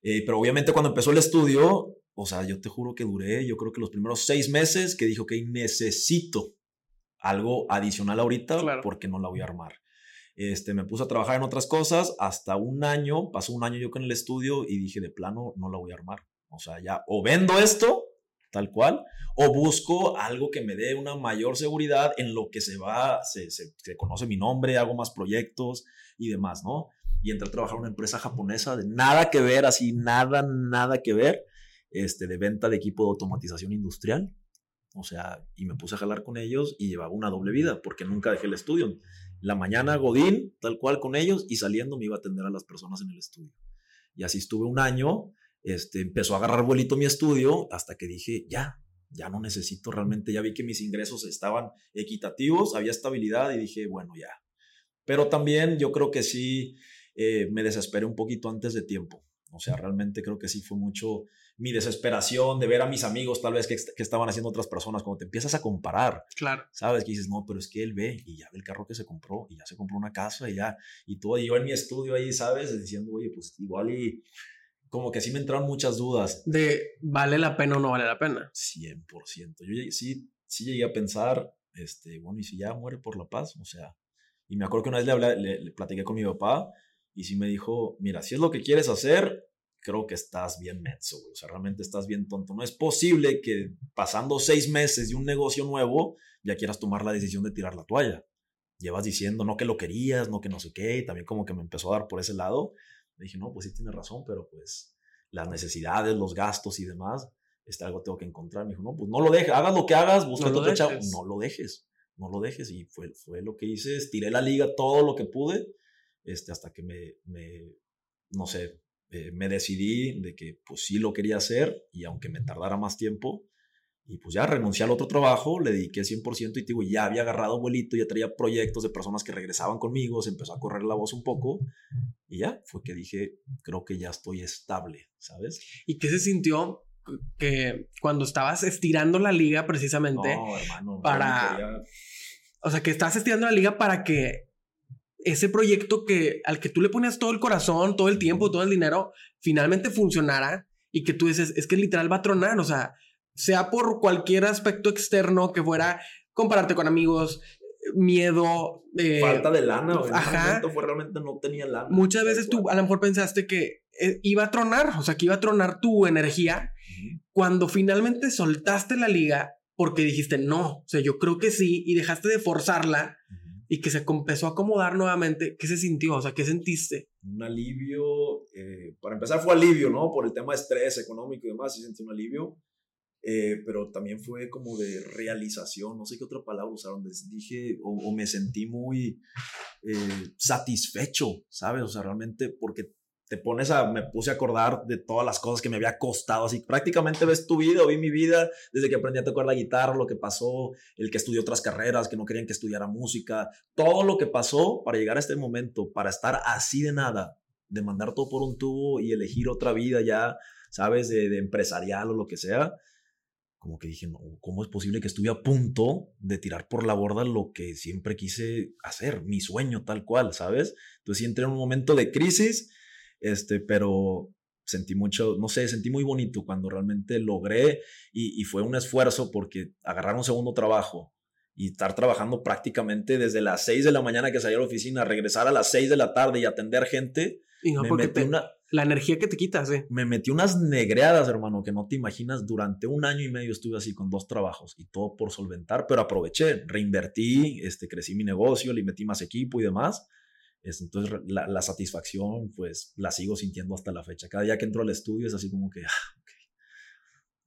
eh, pero obviamente cuando empezó el estudio, o sea, yo te juro que duré, yo creo que los primeros seis meses que dije, ok, necesito algo adicional ahorita porque no la voy a armar. Este, me puse a trabajar en otras cosas hasta un año, pasó un año yo con el estudio y dije, de plano, no la voy a armar. O sea, ya o vendo esto tal cual, o busco algo que me dé una mayor seguridad en lo que se va, se, se, conoce mi nombre, hago más proyectos y demás, ¿no? Y entré a trabajar en una empresa japonesa de nada que ver, así, nada, nada que ver, este, de venta de equipo de automatización industrial. O sea, y me puse a jalar con ellos y llevaba una doble vida porque nunca dejé el estudio. La mañana Godín, tal cual con ellos, y saliendo me iba a atender a las personas en el estudio. Y así estuve un año este, empezó a agarrar vuelito mi estudio hasta que dije, ya, ya no necesito realmente, ya vi que mis ingresos estaban equitativos, había estabilidad y dije, bueno, ya. Pero también yo creo que sí eh, me desesperé un poquito antes de tiempo. O sea, realmente creo que sí fue mucho mi desesperación de ver a mis amigos tal vez que, que, estaban haciendo otras personas, cuando te empiezas a comparar. Claro. Sabes que dices, no, pero es que él ve y ya ve el carro que se compró y ya se compró una casa y ya, y todo, y yo en mi estudio ahí, ¿sabes? Diciendo, oye, pues igual y como que sí me entraron muchas dudas. De vale la pena o no vale la pena. 100%. Yo sí, sí llegué a pensar, este, bueno, ¿y si ya muere por la paz? O sea, y me acuerdo que una vez le, hablé, le, platiqué con mi papá y sí me dijo, mira, si es lo que quieres hacer, creo que estás bien menso, O sea, realmente estás bien tonto. No es posible que pasando seis meses de un negocio nuevo ya quieras tomar la decisión de tirar la toalla. Llevas diciendo, no que lo querías, no que no sé qué, y también como que me empezó a dar por ese lado. Le dije, no, pues sí tiene razón, pero pues las necesidades, los gastos y demás, este, algo tengo que encontrar. Me dijo, no, pues no lo dejes, hagas lo que hagas, busca no otro chavo, no lo dejes, no lo dejes. Y fue, fue lo que hice, estiré la liga todo lo que pude, este, hasta que me, me no sé, eh, me decidí de que pues sí lo quería hacer y aunque me tardara más tiempo, y pues ya renuncié al otro trabajo, le dediqué 100% y digo, ya había agarrado vuelito, ya traía proyectos de personas que regresaban conmigo, se empezó a correr la voz un poco y ya fue que dije, creo que ya estoy estable, ¿sabes? ¿Y qué se sintió que cuando estabas estirando la liga precisamente no, hermano, para... O sea, que estás estirando la liga para que ese proyecto que al que tú le ponías todo el corazón, todo el tiempo, todo el dinero, finalmente funcionara y que tú dices, es que literal va a tronar, o sea, sea por cualquier aspecto externo que fuera compararte con amigos, miedo. Eh, Falta de lana, Ajá. fue realmente no tenía lana. Muchas veces tú a lo mejor pensaste que eh, iba a tronar, o sea, que iba a tronar tu energía. Cuando finalmente soltaste la liga, porque dijiste no, o sea, yo creo que sí, y dejaste de forzarla y que se empezó a acomodar nuevamente, ¿qué se sintió? O sea, ¿qué sentiste? Un alivio, eh, para empezar fue alivio, ¿no? Por el tema de estrés económico y demás, sí sentí un alivio. Eh, pero también fue como de realización, no sé qué otra palabra usaron, dije o, me sentí muy eh, satisfecho, ¿sabes? O sea, realmente porque te pones a, me puse a acordar de todas las cosas que me había costado, así prácticamente ves tu vida, vi mi vida desde que aprendí a tocar la guitarra, lo que pasó, el que estudió otras carreras, que no querían que estudiara música, todo lo que pasó para llegar a este momento, para estar así de nada, de mandar todo por un tubo y elegir otra vida ya, ¿sabes? De, de empresarial o lo que sea como que dije, no, ¿cómo es posible que estuve a punto de tirar por la borda lo que siempre quise hacer, mi sueño tal cual, ¿sabes? Entonces sí entré en un momento de crisis, este, pero sentí mucho, no sé, sentí muy bonito cuando realmente logré y, y fue un esfuerzo porque agarrar un segundo trabajo y estar trabajando prácticamente desde las 6 de la mañana que salí a la oficina, regresar a las 6 de la tarde y atender gente. Y no, porque una, la energía que te quitas, eh. Me metí unas negreadas, hermano, que no te imaginas. Durante un año y medio estuve así con dos trabajos y todo por solventar, pero aproveché, reinvertí, este, crecí mi negocio, le metí más equipo y demás. Entonces, la, satisfacción, pues, la sigo sintiendo hasta la fecha. Cada día que entro al estudio es así como que, ah,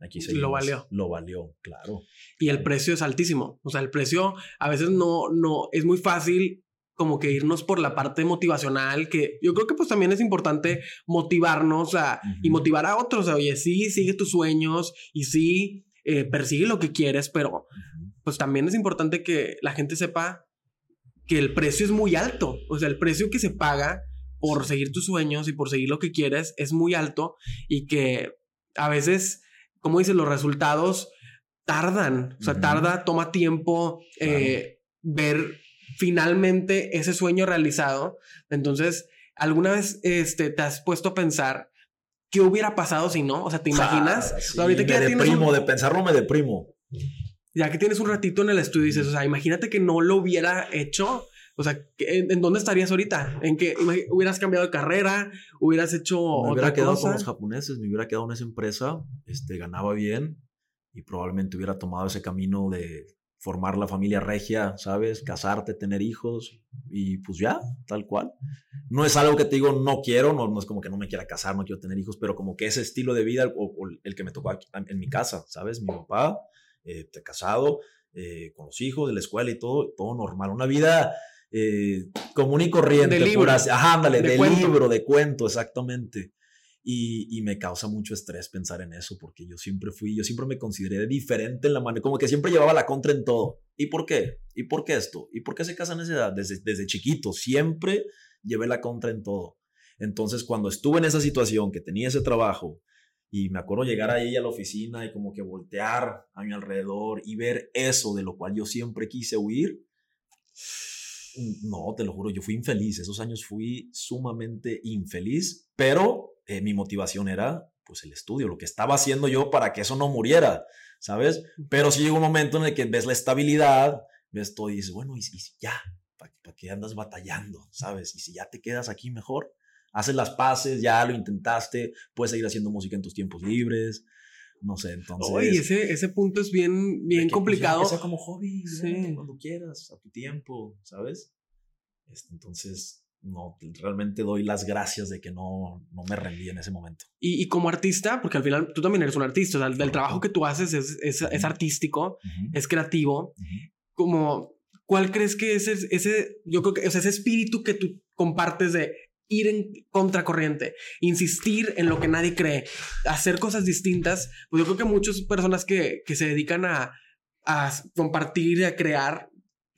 Aquí se Lo valió. Lo valió, claro. Y el precio es altísimo. O sea, el precio a veces no, no, es muy fácil como que irnos por la parte motivacional, que yo creo que pues también es importante motivarnos a, y motivar a otros. oye, sí, sigue tus sueños y sí, eh, persigue lo que quieres, pero pues también es importante que la gente sepa que el precio es muy alto. O sea, el precio que se paga por seguir tus sueños y por seguir lo que quieres es muy alto y que a veces, como dices, los resultados tardan, o sea, tarda, toma tiempo eh, ver finalmente ese sueño realizado. Entonces, ¿alguna vez este, te has puesto a pensar qué hubiera pasado si no? O sea, ¿te imaginas? Ah, ahorita me deprimo, de pensarlo me deprimo. Ya que tienes un ratito en el estudio y dices, o sea, imagínate que no lo hubiera hecho. O sea, ¿en, dónde estarías ahorita? ¿En que hubieras cambiado de carrera? ¿Hubieras hecho me hubiera quedado con los japoneses, me hubiera quedado en esa empresa, este, ganaba bien y probablemente hubiera tomado ese camino de formar la familia regia, ¿sabes? Casarte, tener hijos y pues ya, tal cual. No es algo que te digo, no quiero, no, es como que no me quiera casar, no quiero tener hijos, pero como que ese estilo de vida, o, el que me tocó aquí, en mi casa, ¿sabes? Mi papá, eh, casado, eh, con los hijos, de la escuela y todo, todo normal. Una vida eh, común y corriente. De libro. Ajá, ándale, de, de libro, de cuento, exactamente. Y, me causa mucho estrés pensar en eso, porque yo siempre fui, yo siempre me consideré diferente en la manera, como que siempre llevaba la contra en todo. ¿Y por qué? ¿Y por qué esto? ¿Y por qué se casan a esa edad? Desde, desde chiquito, siempre llevé la contra en todo. Entonces, cuando estuve en esa situación, que tenía ese trabajo, y me acuerdo llegar ahí a la oficina y como que voltear a mi alrededor y ver eso de lo cual yo siempre quise huir, no, te lo juro, yo fui infeliz. Esos años fui sumamente infeliz, pero eh, mi motivación era pues el estudio, lo que estaba haciendo yo para que eso no muriera, ¿sabes? Pero si llega un momento en el que ves la estabilidad, ves todo y dices, bueno, y, y ya, ¿para, ¿para qué andas batallando, ¿sabes? Y si ya te quedas aquí mejor, haces las paces, ya lo intentaste, puedes seguir haciendo música en tus tiempos libres, no sé, entonces... Oye, ese, ese punto es bien, bien pues, complicado. Que sea como hobby, sí. cuando quieras, a tu tiempo, ¿sabes? Este, entonces, no, realmente doy las gracias de que no, no me rendí en ese momento. Y, y, como artista, porque al final tú también eres un artista, o sea, el, trabajo que tú haces es, es, es artístico, es creativo, como... ¿Cuál crees que es ese, ese, yo creo que ese espíritu que tú compartes de ir en contracorriente, insistir en lo que nadie cree, hacer cosas distintas, pues yo creo que muchas personas que, que se dedican a, a compartir y a crear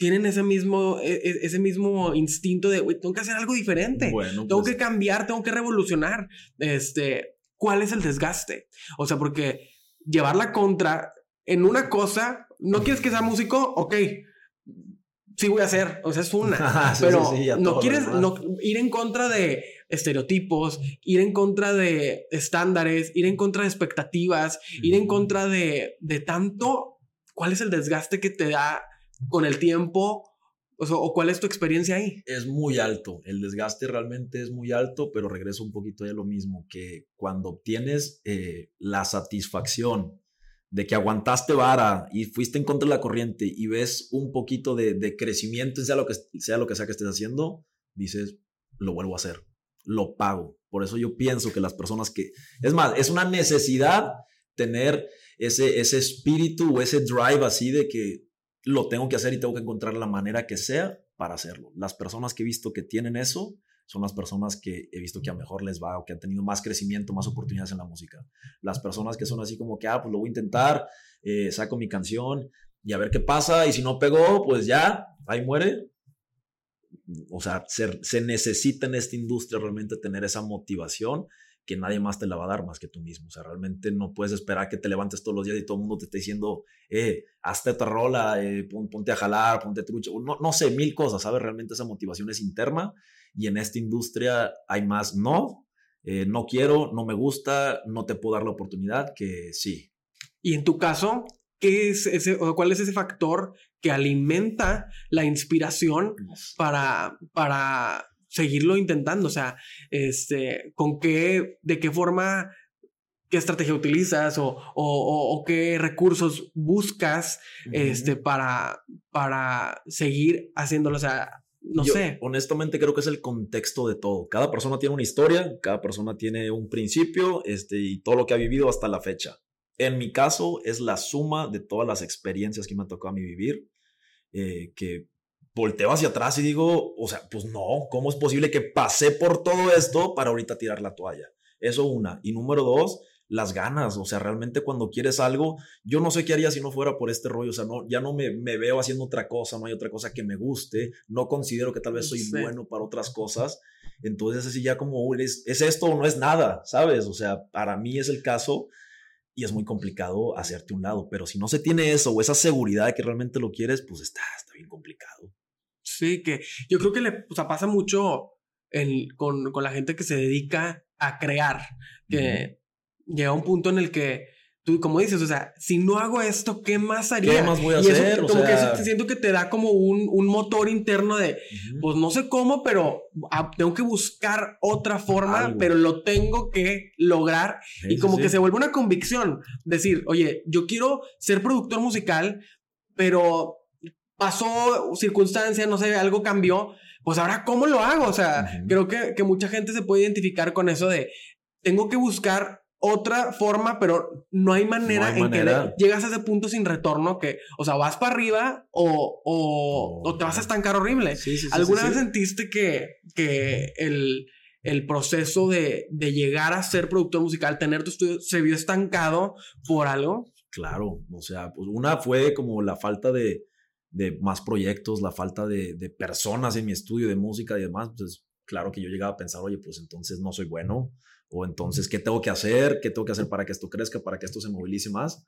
tienen ese mismo, e, e, ese mismo instinto de, tengo que hacer algo diferente, tengo pues que cambiar, tengo que revolucionar. Este, ¿cuál es el desgaste? O sea, porque llevar la contra en una cosa, no quieres que sea músico, ok, sí voy a hacer, o sea, es una, <laughs> pero no quieres no, ir en contra de estereotipos, ir en contra de estándares, ir en contra de expectativas, ir en contra de, de tanto, ¿cuál es el desgaste que te da con el tiempo? O, sea, ¿O cuál es tu experiencia ahí? Es muy alto, el desgaste realmente es muy alto, pero regreso un poquito de lo mismo, que cuando obtienes eh, la satisfacción de que aguantaste vara y fuiste en contra de la corriente y ves un poquito de, de crecimiento, sea lo, que, sea lo que sea que estés haciendo, dices, lo vuelvo a hacer, lo pago. Por eso yo pienso que las personas que, es más, es una necesidad tener ese, ese espíritu o ese drive así de que lo tengo que hacer y tengo que encontrar la manera que sea para hacerlo. Las personas que he visto que tienen eso, son las personas que he visto que a mejor les va o que han tenido más crecimiento, más oportunidades en la música. Las personas que son así como que, ah, pues lo voy a intentar, eh, saco mi canción y a ver qué pasa, y si no pegó, pues ya, ahí muere. O sea, se, se necesita en esta industria realmente tener esa motivación que nadie más te la va a dar más que tú mismo. O sea, realmente no puedes esperar que te levantes todos los días y todo el mundo te esté diciendo, eh, hazte otra rola, eh, ponte a jalar, ponte trucho. No, no sé, mil cosas, ¿sabes? Realmente esa motivación es interna y en esta industria hay más no, eh, no quiero, no me gusta, no te puedo dar la oportunidad que sí. Y en tu caso, ¿qué es ese, o cuál es ese factor que alimenta la inspiración para, para seguirlo intentando? O sea, este, ¿con qué, de qué forma, qué estrategia utilizas o, o, qué recursos buscas este, para, para seguir haciéndolo? O sea, no sé. Honestamente creo que es el contexto de todo. Cada persona tiene una historia, cada persona tiene un principio este, y todo lo que ha vivido hasta la fecha. En mi caso es la suma de todas las experiencias que me ha tocado a mí vivir, eh, que volteo hacia atrás y digo, o sea, pues no, ¿cómo es posible que pasé por todo esto para ahorita tirar la toalla? Eso una. Y número dos, las ganas, o sea, realmente cuando quieres algo, yo no sé qué haría si no fuera por este rollo, o sea, no, ya no me, me veo haciendo otra cosa, no hay otra cosa que me guste, no considero que tal vez soy bueno para otras cosas, entonces así ya como es, es esto o no es nada, ¿sabes? O sea, para mí es el caso y es muy complicado hacerte un lado, pero si no se tiene eso o esa seguridad de que realmente lo quieres, pues está, está bien complicado. Sí, que yo creo que le o sea, pasa mucho el, con, con, la gente que se dedica a crear, que llega un punto en el que tú, como dices, o sea, si no hago esto, ¿qué más haría? ¿Qué más voy a hacer? como que eso te siento que te da como un, un motor interno de, pues no sé cómo, pero ah, tengo que buscar otra forma, pero lo tengo que lograr. y como que se vuelve una convicción. Decir, oye, yo quiero ser productor musical, pero pasó circunstancia, no sé, algo cambió. Pues ahora, ¿cómo lo hago? O sea, creo que, que mucha gente se puede identificar con eso de, tengo que buscar otra forma, pero no hay manera en que llegas a ese punto sin retorno que, o sea, vas para arriba o, o, te vas a estancar horrible. ¿Alguna vez sentiste que, que el, el proceso de, de, llegar a ser productor musical, tener tu estudio, se vio estancado por algo? Claro, o sea, pues una fue como la falta de, de más proyectos, la falta de, de, personas en mi estudio de música y demás, pues claro que yo llegaba a pensar, oye, pues entonces no soy bueno o entonces, ¿qué tengo que hacer? ¿Qué tengo que hacer para que esto crezca, para que esto se movilice más?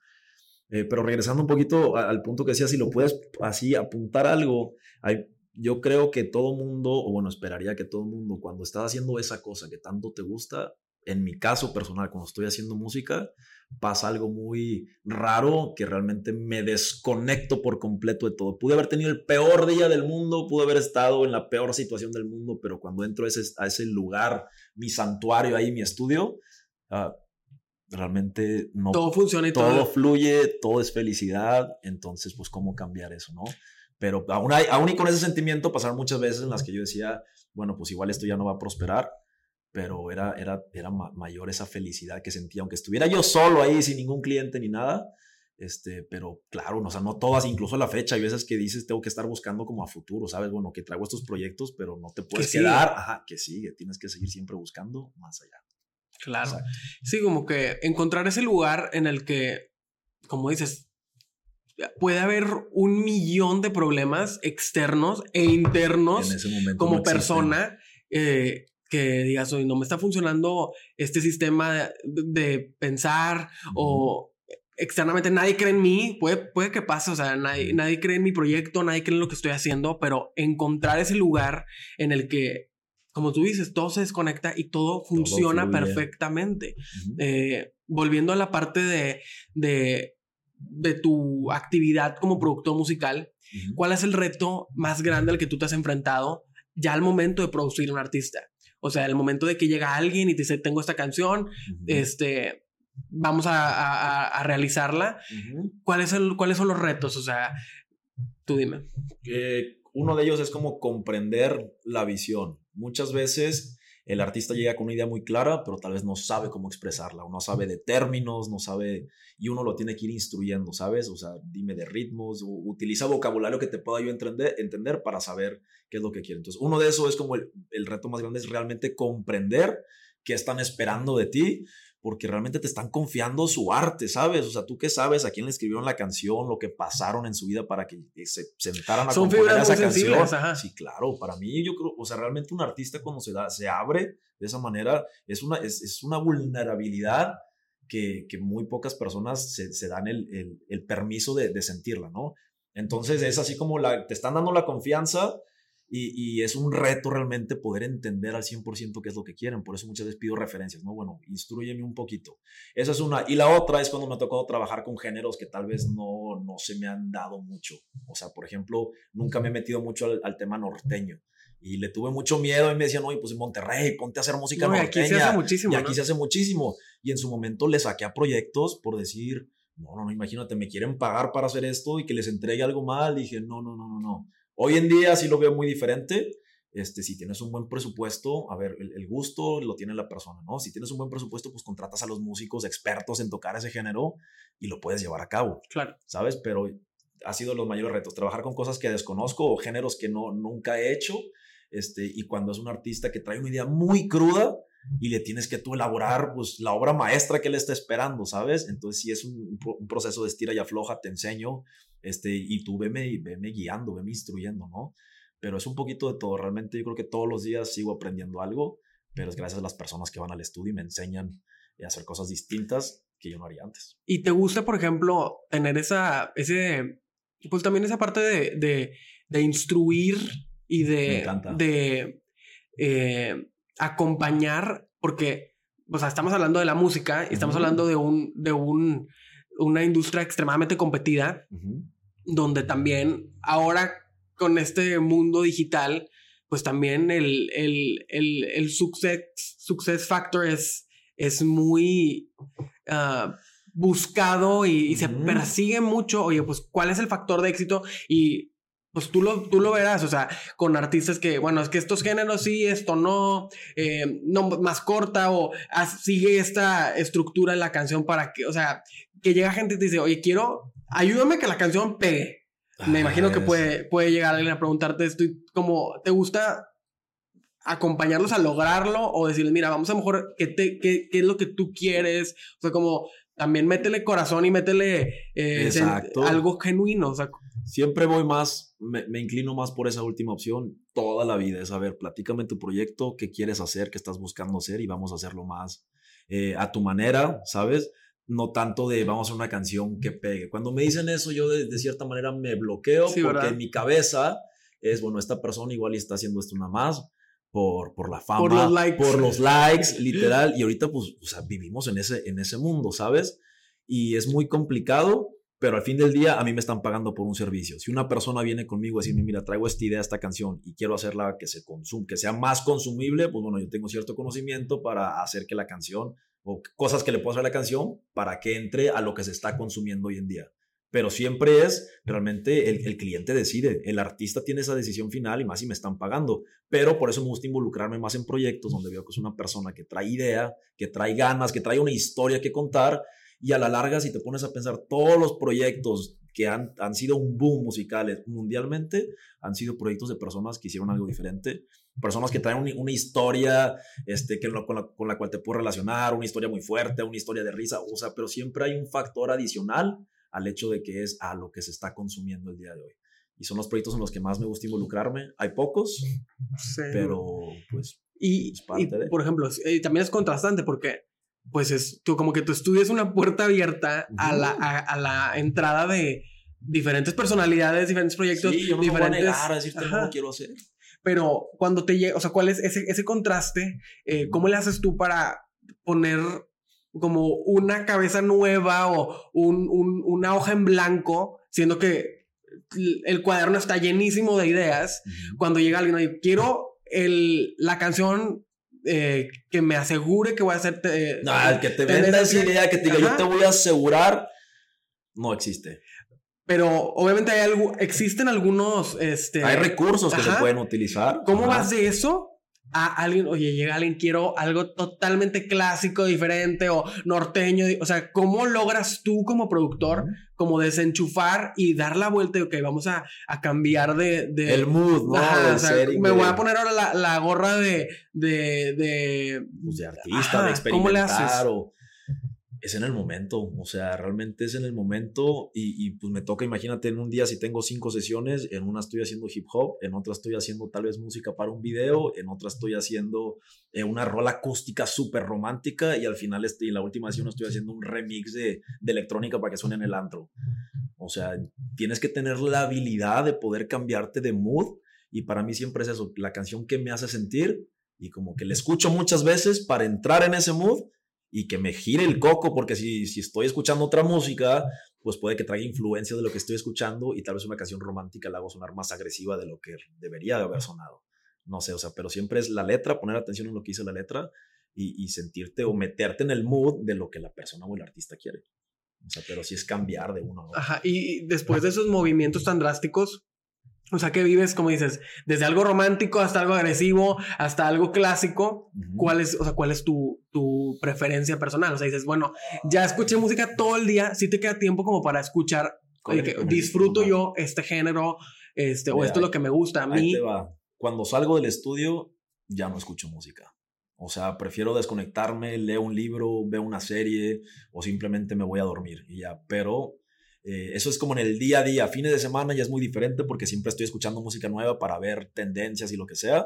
Eh, pero regresando un poquito al punto que decía, si lo puedes así apuntar algo, hay, yo creo que todo mundo, o bueno, esperaría que todo mundo, cuando estás haciendo esa cosa que tanto te gusta, en mi caso personal, cuando estoy haciendo música, pasa algo muy raro que realmente me desconecto por completo de todo. Pude haber tenido el peor día del mundo, pude haber estado en la peor situación del mundo, pero cuando entro a ese, a ese lugar, mi santuario ahí, mi estudio, uh, realmente no... Todo funciona y todo, todo fluye, todo es felicidad, entonces pues cómo cambiar eso, ¿no? Pero aún, hay, aún y con ese sentimiento pasaron muchas veces en las que yo decía, bueno, pues igual esto ya no va a prosperar, pero era, era, era mayor esa felicidad que sentía, aunque estuviera yo solo ahí sin ningún cliente ni nada, este, pero claro, no, o sea, no todas, incluso a la fecha, hay veces que dices, tengo que estar buscando como a futuro, ¿sabes? Bueno, que traigo estos proyectos, pero no te puedes quedar, ajá, que sigue, tienes que seguir siempre buscando más allá. Claro. Sí, como que encontrar ese lugar en el que, como dices, puede haber un millón de problemas externos e internos como persona eh, que digas, hoy no me está funcionando este sistema de, pensar o externamente nadie cree en mí, puede, puede que pase, o sea, nadie, nadie cree en mi proyecto, nadie cree en lo que estoy haciendo, pero encontrar ese lugar en el que como tú dices, todo se desconecta y todo funciona perfectamente. Eh, volviendo a la parte de, de, de, tu actividad como productor musical, ¿cuál es el reto más grande al que tú te has enfrentado ya al momento de producir un artista? O sea, el momento de que llega alguien y te dice, tengo esta canción, este, vamos a, a, realizarla. ¿Cuáles, son, ¿Cuáles son los retos? O sea, tú dime. Eh, uno de ellos es como comprender la visión. Muchas veces el artista llega con una idea muy clara, pero tal vez no sabe cómo expresarla, o no sabe de términos, no sabe, y uno lo tiene que ir instruyendo, ¿sabes? O sea, dime de ritmos, utiliza vocabulario que te pueda yo entender, entender para saber qué es lo que quiere. Entonces, uno de esos es como el, el reto más grande, es realmente comprender qué están esperando de ti, porque realmente te están confiando su arte, ¿sabes? O sea, tú qué sabes a quién le escribieron la canción, lo que pasaron en su vida para que se sentaran a Son componer esa canción. Sí, claro, para mí yo creo, o sea, realmente un artista cuando se da, se abre de esa manera, es una, es, es una vulnerabilidad que, que, muy pocas personas se, se dan el, el, el permiso de, de, sentirla, ¿no? Entonces es así como la, te están dando la confianza y, es un reto realmente poder entender al 100% qué es lo que quieren. Por eso muchas veces pido referencias, ¿no? Bueno, instruyeme un poquito. Esa es una. Y la otra es cuando me ha tocado trabajar con géneros que tal vez no, no se me han dado mucho. O sea, por ejemplo, nunca me he metido mucho al, tema norteño. Y le tuve mucho miedo y me decían, oye, pues en Monterrey, ponte a hacer música no, Y aquí se hace muchísimo. Y aquí se hace muchísimo. Y en su momento le saqué a proyectos por decir, no, no, no, imagínate, me quieren pagar para hacer esto y que les entregue algo mal. dije, no, no, no, no, no. Hoy en día sí lo veo muy diferente. Este, si tienes un buen presupuesto, a ver, el, gusto lo tiene la persona, ¿no? Si tienes un buen presupuesto, pues contratas a los músicos expertos en tocar ese género y lo puedes llevar a cabo. Claro. ¿Sabes? Pero ha sido los mayores retos, trabajar con cosas que desconozco o géneros que no, nunca he hecho. Este, y cuando es un artista que trae una idea muy cruda y le tienes que tú elaborar pues, la obra maestra que él está esperando, ¿sabes? Entonces, si es un, un proceso de estira y afloja, te enseño este, y tú veme, veme guiando, veme instruyendo, ¿no? Pero es un poquito de todo, realmente yo creo que todos los días sigo aprendiendo algo, pero es gracias a las personas que van al estudio y me enseñan a hacer cosas distintas que yo no haría antes. ¿Y te gusta, por ejemplo, tener esa, ese, pues también esa parte de, de, de instruir y de, de eh, acompañar, porque, o sea, estamos hablando de la música y estamos hablando de un, de un, una industria extremadamente competida donde también ahora con este mundo digital, pues también el, el, el, el success, success factor es, es muy ah, buscado y, se persigue mucho. Oye, pues, ¿cuál es el factor de éxito? Y pues tú lo, tú lo verás, o sea, con artistas que, bueno, es que estos géneros sí, esto no, eh, no más corta o sigue esta estructura en la canción para que, o sea, que llega gente y te dice, oye, quiero ayúdame que la canción pegue. Me imagino que puede, puede llegar alguien a preguntarte esto y como, ¿te gusta acompañarlos a lograrlo o decirles, mira, vamos a mejor, ¿qué, te, qué, qué es lo que tú quieres? O sea, como también métele corazón y métele eh, algo genuino. O sea, Siempre voy más, me, me, inclino más por esa última opción toda la vida. Es, a ver, platícame tu proyecto, qué quieres hacer, qué estás buscando hacer y vamos a hacerlo más eh, a tu manera, ¿sabes? no tanto de vamos a hacer una canción que pegue. Cuando me dicen eso, yo de, cierta manera me bloqueo porque en mi cabeza es, bueno, esta persona igual está haciendo esto nada más por, por la fama, por los likes, por los likes <laughs> literal. Y ahorita, pues, o sea, vivimos en ese, en ese mundo, ¿sabes? Y es muy complicado, pero al fin del día a mí me están pagando por un servicio. Si una persona viene conmigo a decirme, mira, traigo esta idea, esta canción y quiero hacerla que se que sea más consumible, pues bueno, yo tengo cierto conocimiento para hacer que la canción o cosas que le puedo hacer a la canción para que entre a lo que se está consumiendo hoy en día pero siempre es realmente el, cliente decide, el artista tiene esa decisión final y más si me están pagando, pero por eso me gusta involucrarme más en proyectos donde veo que es una persona que trae idea, que trae ganas, que trae una historia que contar y a la larga si te pones a pensar todos los proyectos que han, han sido un boom musicales mundialmente, han sido proyectos de personas que hicieron algo diferente, personas que traen una, historia este, que, con, la, con la cual te puedes relacionar, una historia muy fuerte, una historia de risa, o sea, pero siempre hay un factor adicional al hecho de que es a lo que se está consumiendo el día de hoy. Y son los proyectos en los que más me gusta involucrarme. Hay pocos, pero pues... Y, por ejemplo, eh, también es contrastante porque pues es tú como que tu estudio es una puerta abierta a, la, a, la entrada de diferentes personalidades, diferentes proyectos, sí, yo no diferentes. Me voy a, decirte cómo quiero hacer. Pero cuando te llega, o sea, ¿cuál es ese, ese contraste? Eh, ¿Cómo le haces tú para poner como una cabeza nueva o una hoja en blanco, siendo que el cuaderno está llenísimo de ideas. Cuando llega alguien y quiero el, la canción eh, que me asegure que voy a hacer. Eh, no, el que te venda esa idea, que te diga, yo te voy a asegurar, no existe. Pero obviamente hay algo, existen algunos. Este, hay recursos que se pueden utilizar. ¿Cómo vas de eso a alguien, oye, llega alguien, quiero algo totalmente clásico, diferente o norteño. O sea, ¿cómo logras tú como productor como desenchufar y dar la vuelta ok, vamos a, a cambiar de, de, El mood, ¿no? me voy a poner ahora la, la gorra de... De, de, pues de artista, de experimentar. ¿Cómo le haces? O es en el momento, o sea, realmente es en el momento y, pues me toca, imagínate, en un día si tengo cinco sesiones, en una estoy haciendo hip hop, en otra estoy haciendo tal vez música para un video, en otra estoy haciendo eh, una rola acústica súper romántica y al final estoy, en la última sesión estoy haciendo un remix de, de electrónica para que suene en el antro. O sea, tienes que tener la habilidad de poder cambiarte de mood y para mí siempre es eso, la canción que me hace sentir y como que la escucho muchas veces para entrar en ese mood y que me gire el coco, porque si, si estoy escuchando otra música, pues puede que traiga influencia de lo que estoy escuchando y tal vez una canción romántica la hago sonar más agresiva de lo que debería de haber sonado. No sé, o sea, pero siempre es la letra, poner atención en lo que dice la letra y, sentirte o meterte en el mood de lo que la persona o el artista quiere. O sea, pero sí es cambiar de uno a otro. Ajá, y después de esos movimientos tan drásticos, o sea, que vives, como dices, desde algo romántico hasta algo agresivo, hasta algo clásico. ¿Cuál es, o sea, cuál es tu, tu, preferencia personal? O sea, dices, bueno, ya escuché música todo el día, si te queda tiempo como para escuchar, disfruto yo este género, este, o esto es lo que me gusta a mí. Cuando salgo del estudio, ya no escucho música. O sea, prefiero desconectarme, leo un libro, veo una serie o simplemente me voy a dormir y ya. Pero eh, eso es como en el día a día, fines de semana ya es muy diferente porque siempre estoy escuchando música nueva para ver tendencias y lo que sea,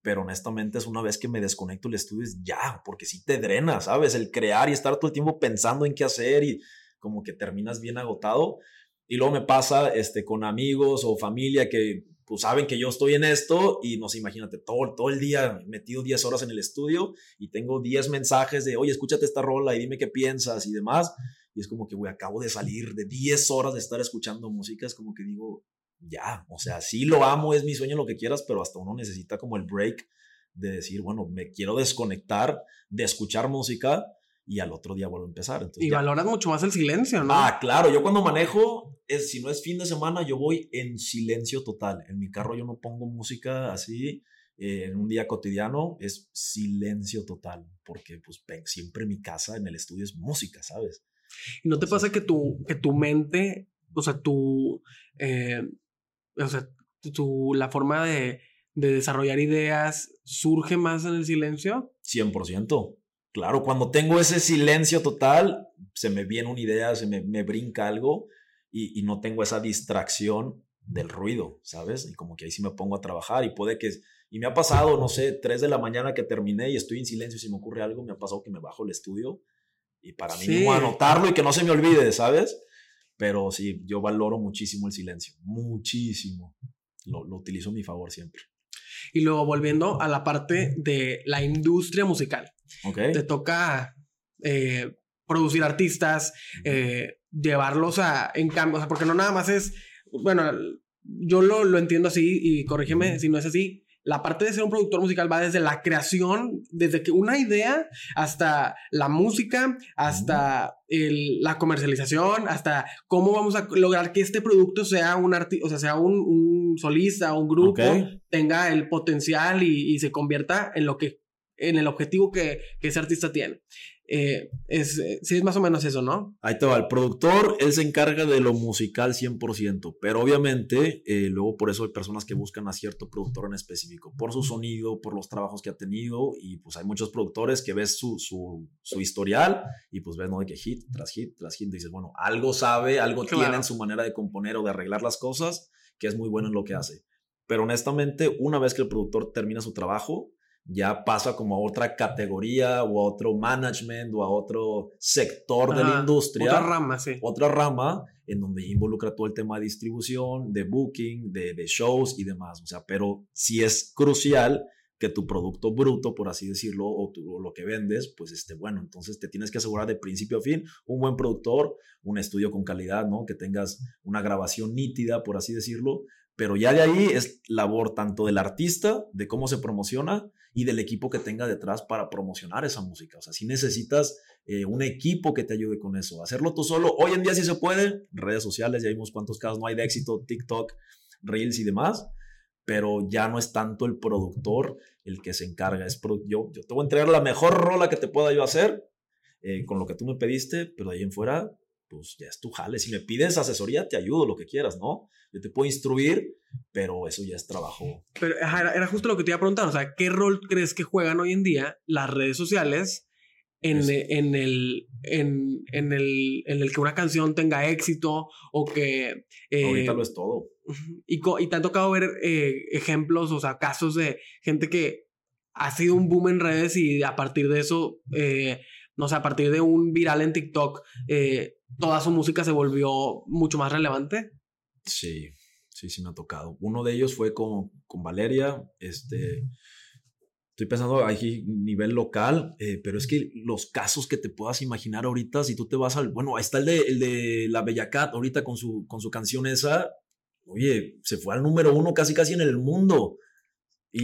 pero honestamente es una vez que me desconecto el estudio es ya, porque sí te drena, ¿sabes? El crear y estar todo el tiempo pensando en qué hacer y como que terminas bien agotado. Y luego me pasa este, con amigos o familia que pues saben que yo estoy en esto y no sé, imagínate, todo, todo el día metido 10 horas en el estudio y tengo 10 mensajes de, oye, escúchate esta rola y dime qué piensas y demás. Y es como que, güey, acabo de salir de 10 horas de estar escuchando música. Es como que digo, ya, o sea, sí lo amo, es mi sueño, lo que quieras, pero hasta uno necesita como el break de decir, bueno, me quiero desconectar de escuchar música y al otro día vuelvo a empezar. y valoras mucho más el silencio, ¿no? Ah, claro, yo cuando manejo, es, si no es fin de semana, yo voy en silencio total. En mi carro yo no pongo música así. Eh, en un día cotidiano es silencio total, porque pues siempre mi casa en el estudio es música, ¿sabes? ¿Y no te pasa que tu, que tu mente, o sea, tu, eh, o sea, tu, la forma de, de desarrollar ideas surge más en el silencio? 100%. Claro, cuando tengo ese silencio total, se me viene una idea, se me, me brinca algo y, y, no tengo esa distracción del ruido, ¿sabes? Y como que ahí sí me pongo a trabajar y puede que... Y me ha pasado, no sé, 3 de la mañana que terminé y estoy en silencio y si me ocurre algo, me ha pasado que me bajo el estudio y para mí no anotarlo y que no se me olvide, ¿sabes? Pero sí, yo valoro muchísimo el silencio, muchísimo. Lo, lo utilizo a mi favor siempre. Y luego volviendo a la parte de la industria musical. Te toca eh, producir artistas, eh, llevarlos a, en cambio, o sea, porque no nada más es, bueno, yo lo, lo entiendo así y corrígeme si no es así, la parte de ser un productor musical va desde la creación, desde que una idea hasta la música, hasta la comercialización, hasta cómo vamos a lograr que este producto sea un artista, o sea, sea un, solista, un grupo, tenga el potencial y, se convierta en lo que, en el objetivo que, que ese artista tiene. Eh, es, eh, sí, es más o menos eso, ¿no? Ahí te va, el productor, él se encarga de lo musical 100%, pero obviamente eh, luego por eso hay personas que buscan a cierto productor en específico, por su sonido, por los trabajos que ha tenido, y pues hay muchos productores que ves su, su, su historial y pues ves, ¿no? De que hit tras hit tras hit, dices, bueno, algo sabe, algo tiene en su manera de componer o de arreglar las cosas, que es muy bueno en lo que hace. Pero honestamente, una vez que el productor termina su trabajo, ya pasa como a otra categoría o a otro management o a otro sector de la industria. Otra rama, sí. Otra rama en donde involucra todo el tema de distribución, de booking, de, de shows y demás. O sea, pero sí es crucial que tu producto bruto, por así decirlo, o, o, lo que vendes, pues esté bueno. Entonces te tienes que asegurar de principio a fin un buen productor, un estudio con calidad, ¿no? Que tengas una grabación nítida, por así decirlo. Pero ya de ahí es labor tanto del artista, de cómo se promociona, y del equipo que tenga detrás para promocionar esa música. O sea, si necesitas eh, un equipo que te ayude con eso. Hacerlo tú solo, hoy en día sí se puede, redes sociales, ya vimos cuántos casos no hay de éxito, TikTok, Reels y demás, pero ya no es tanto el productor el que se encarga. Es yo, yo te voy a entregar la mejor rola que te pueda yo hacer eh, con lo que tú me pediste, pero de ahí en fuera, pues ya es tu jale. Si me pides asesoría, te ayudo, lo que quieras, ¿no? Yo te puedo instruir, pero eso ya es trabajo. Pero era, justo lo que te iba a preguntar, o sea, ¿qué rol crees que juegan hoy en día las redes sociales en, en, el, en, en, el, en el que una canción tenga éxito o que... Eh, Ahorita lo es todo. Y, y te han tocado ver eh, ejemplos, o sea, casos de gente que ha sido un boom en redes y a partir de eso, eh, no sé, a partir de un viral en TikTok, toda su música se volvió mucho más relevante. Sí, sí, sí me ha tocado. Uno de ellos fue con, con Valeria, este... Estoy pensando aquí nivel local, eh, pero es que los casos que te puedas imaginar ahorita, si tú te vas al, bueno, ahí está el de, el de la Bella Cat ahorita con su, con su canción esa, oye, se fue al número uno casi casi en el mundo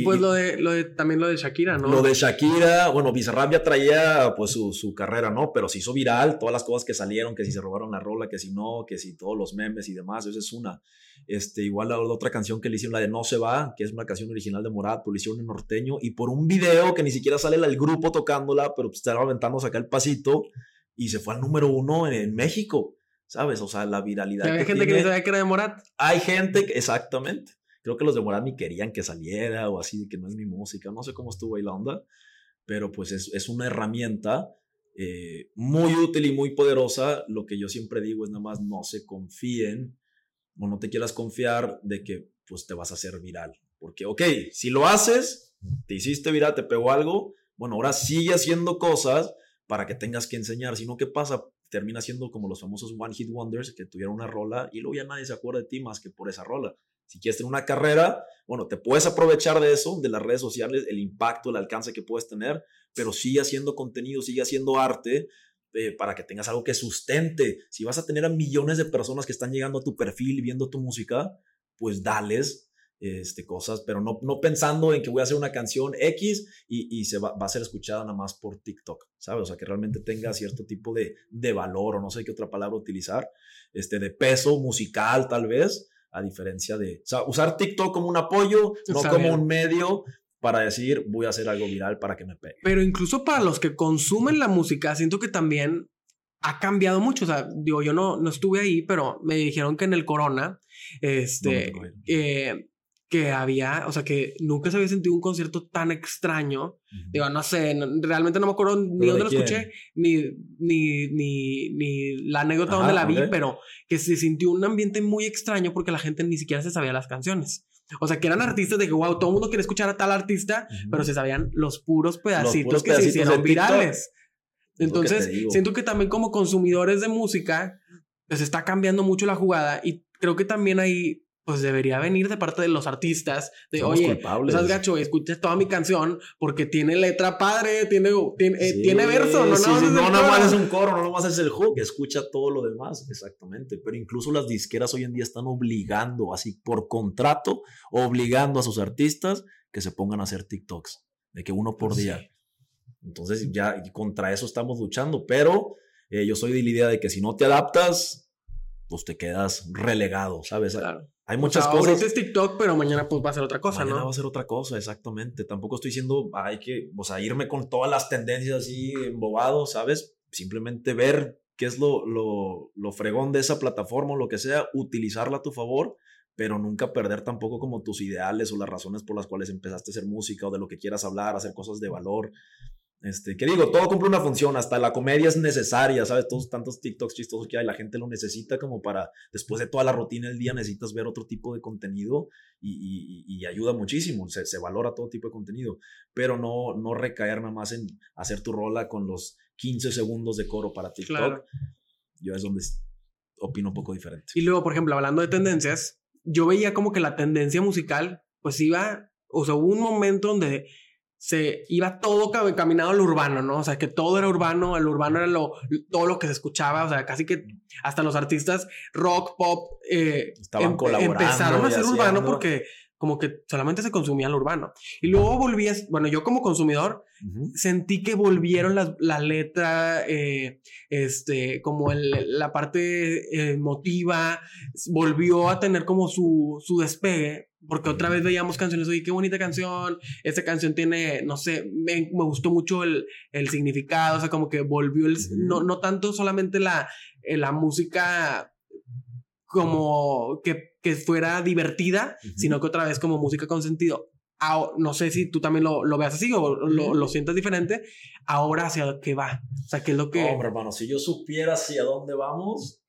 pues lo de, lo de, también lo de Shakira, ¿no? Lo de Shakira, bueno, Bizarrap ya traía pues su, su, carrera, ¿no? Pero se hizo viral, todas las cosas que salieron, que si se robaron la rola, que si no, que si todos los memes y demás, esa es una. Este, igual la, otra canción que le hicieron, la de No se va, que es una canción original de Morat, pues le hicieron en norteño, y por un video que ni siquiera sale el grupo tocándola, pero pues estaba aventando acá el pasito, y se fue al número uno en, México, ¿sabes? O sea, la viralidad. Hay gente que ni sabía que era de Morat. Hay gente que, exactamente Creo que los de Morat ni querían que saliera o así, que no es mi música. No sé cómo estuvo ahí la onda, pero pues es, es una herramienta eh, muy útil y muy poderosa. Lo que yo siempre digo es nada más no se confíen o no te quieras confiar de que pues te vas a hacer viral. Porque, ok, si lo haces, te hiciste viral, te pegó algo, bueno, ahora sigue haciendo cosas para que tengas que enseñar. Si no, ¿qué pasa? Termina siendo como los famosos One Hit Wonders que tuvieron una rola y luego ya nadie se acuerda de ti más que por esa rola. Si quieres tener una carrera, bueno, te puedes aprovechar de eso, de las redes sociales, el impacto, el alcance que puedes tener, pero sigue haciendo contenido, sigue haciendo arte eh, para que tengas algo que sustente. Si vas a tener a millones de personas que están llegando a tu perfil y viendo tu música, pues dales este, cosas, pero no, no pensando en que voy a hacer una canción X y, y se va, va, a ser escuchada nada más por TikTok, ¿sabes? O sea, que realmente tenga cierto tipo de, de valor o no sé qué otra palabra utilizar, este, de peso musical tal vez, a diferencia de, o sea, usar TikTok como un apoyo, no como un medio para decir voy a hacer algo viral para que me pegue. Pero incluso para los que consumen la música, siento que también ha cambiado mucho. O sea, digo, yo no, no estuve ahí, pero me dijeron que en el Corona, este, que había, o sea, que nunca se había sentido un concierto tan extraño. Digo, no sé, realmente no me acuerdo ni dónde lo escuché, ni, ni, ni, ni la anécdota donde la vi, pero que se sintió un ambiente muy extraño porque la gente ni siquiera se sabía las canciones. O sea, que eran artistas de que, wow, todo el mundo quiere escuchar a tal artista, pero se sabían los puros pedacitos que se hicieron virales. Entonces, siento que también como consumidores de música, pues está cambiando mucho la jugada y creo que también hay pues debería venir de parte de los artistas. De, oye, estás gacho, escucha toda mi canción porque tiene letra padre, tiene, tiene, eh, verso, no, no, no nada más es un coro, no nada más es el hook, escucha todo lo demás, exactamente. Pero incluso las disqueras hoy en día están obligando, así por contrato, obligando a sus artistas que se pongan a hacer TikToks, de que uno por día. Entonces ya contra eso estamos luchando, pero eh, yo soy de la idea de que si no te adaptas, pues te quedas relegado, ¿sabes? Claro. Hay muchas cosas. Ahorita es TikTok, pero mañana pues va a ser otra cosa, mañana va a ser otra cosa, exactamente. Tampoco estoy diciendo, hay que, o sea, irme con todas las tendencias así embobado, ¿sabes? Simplemente ver qué es lo, lo, lo fregón de esa plataforma o lo que sea, utilizarla a tu favor, pero nunca perder tampoco como tus ideales o las razones por las cuales empezaste a hacer música o de lo que quieras hablar, hacer cosas de valor. Este, que digo, todo cumple una función, hasta la comedia es necesaria, ¿sabes? Todos tantos TikToks chistosos que hay, la gente lo necesita como para, después de toda la rutina del día, necesitas ver otro tipo de contenido y, y, ayuda muchísimo, se, se, valora todo tipo de contenido, pero no, no recaer nada más en hacer tu rola con los 15 segundos de coro para TikTok. Yo es donde opino un poco diferente. Y luego, por ejemplo, hablando de tendencias, yo veía como que la tendencia musical, pues iba, o sea, hubo un momento donde se iba todo caminado al urbano, ¿no? O sea, que todo era urbano, el urbano era lo, todo lo que se escuchaba, o sea, casi que hasta los artistas rock, pop, eh, Estaban em, colaborando empezaron a ser urbano porque como que solamente se consumía el urbano. Y luego volvías, bueno, yo como consumidor sentí que volvieron la, la letra, eh, este, como el, la parte emotiva, volvió a tener como su, su despegue porque otra vez veíamos canciones, oye, qué bonita canción, esta canción tiene, no sé, me, me gustó mucho el, el, significado, o sea, como que volvió el, no, no tanto solamente la, eh, la música como que, que fuera divertida, sino que otra vez como música con sentido. no sé si tú también lo, lo veas así o lo, lo, sientas diferente. Ahora hacia qué va. O sea, qué es lo que... Hombre, hermano, si yo supiera hacia dónde vamos,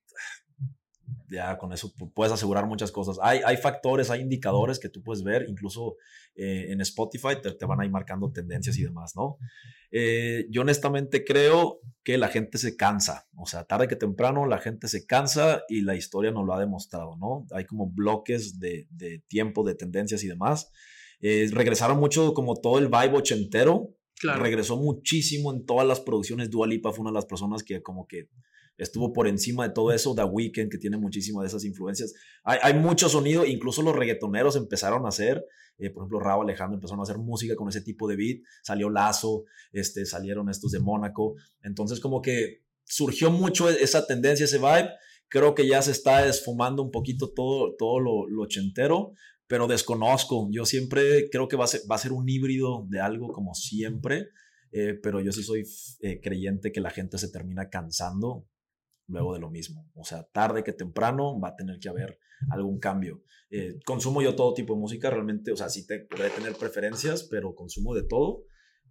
ya con eso puedes asegurar muchas cosas. Hay, hay factores, hay indicadores que tú puedes ver, incluso eh, en Spotify te, van a ir marcando tendencias y demás, ¿no? Eh, yo honestamente creo que la gente se cansa, o sea, tarde que temprano la gente se cansa y la historia nos lo ha demostrado, ¿no? Hay como bloques de, de tiempo, de tendencias y demás. Eh, regresaron mucho como todo el vibe ochentero, Regresó muchísimo en todas las producciones. Dua Lipa fue una de las personas que como que estuvo por encima de todo eso, The Weeknd, que tiene muchísimas de esas influencias. Hay, hay mucho sonido, incluso los reggaetoneros empezaron a hacer, eh, por ejemplo, Raúl Alejandro empezaron a hacer música con ese tipo de beat, salió Lazo, este, salieron estos de Mónaco, entonces como que surgió mucho e, esa tendencia, ese vibe, creo que ya se está esfumando un poquito todo, todo lo, lo ochentero, pero desconozco, yo siempre creo que va a ser, va a ser un híbrido de algo como siempre, eh, pero yo sí soy eh, creyente que la gente se termina cansando luego de lo mismo. O sea, tarde que temprano va a tener que haber algún cambio. Eh, consumo yo todo tipo de música, realmente, o sea, sí te, podré tener preferencias, pero consumo de todo.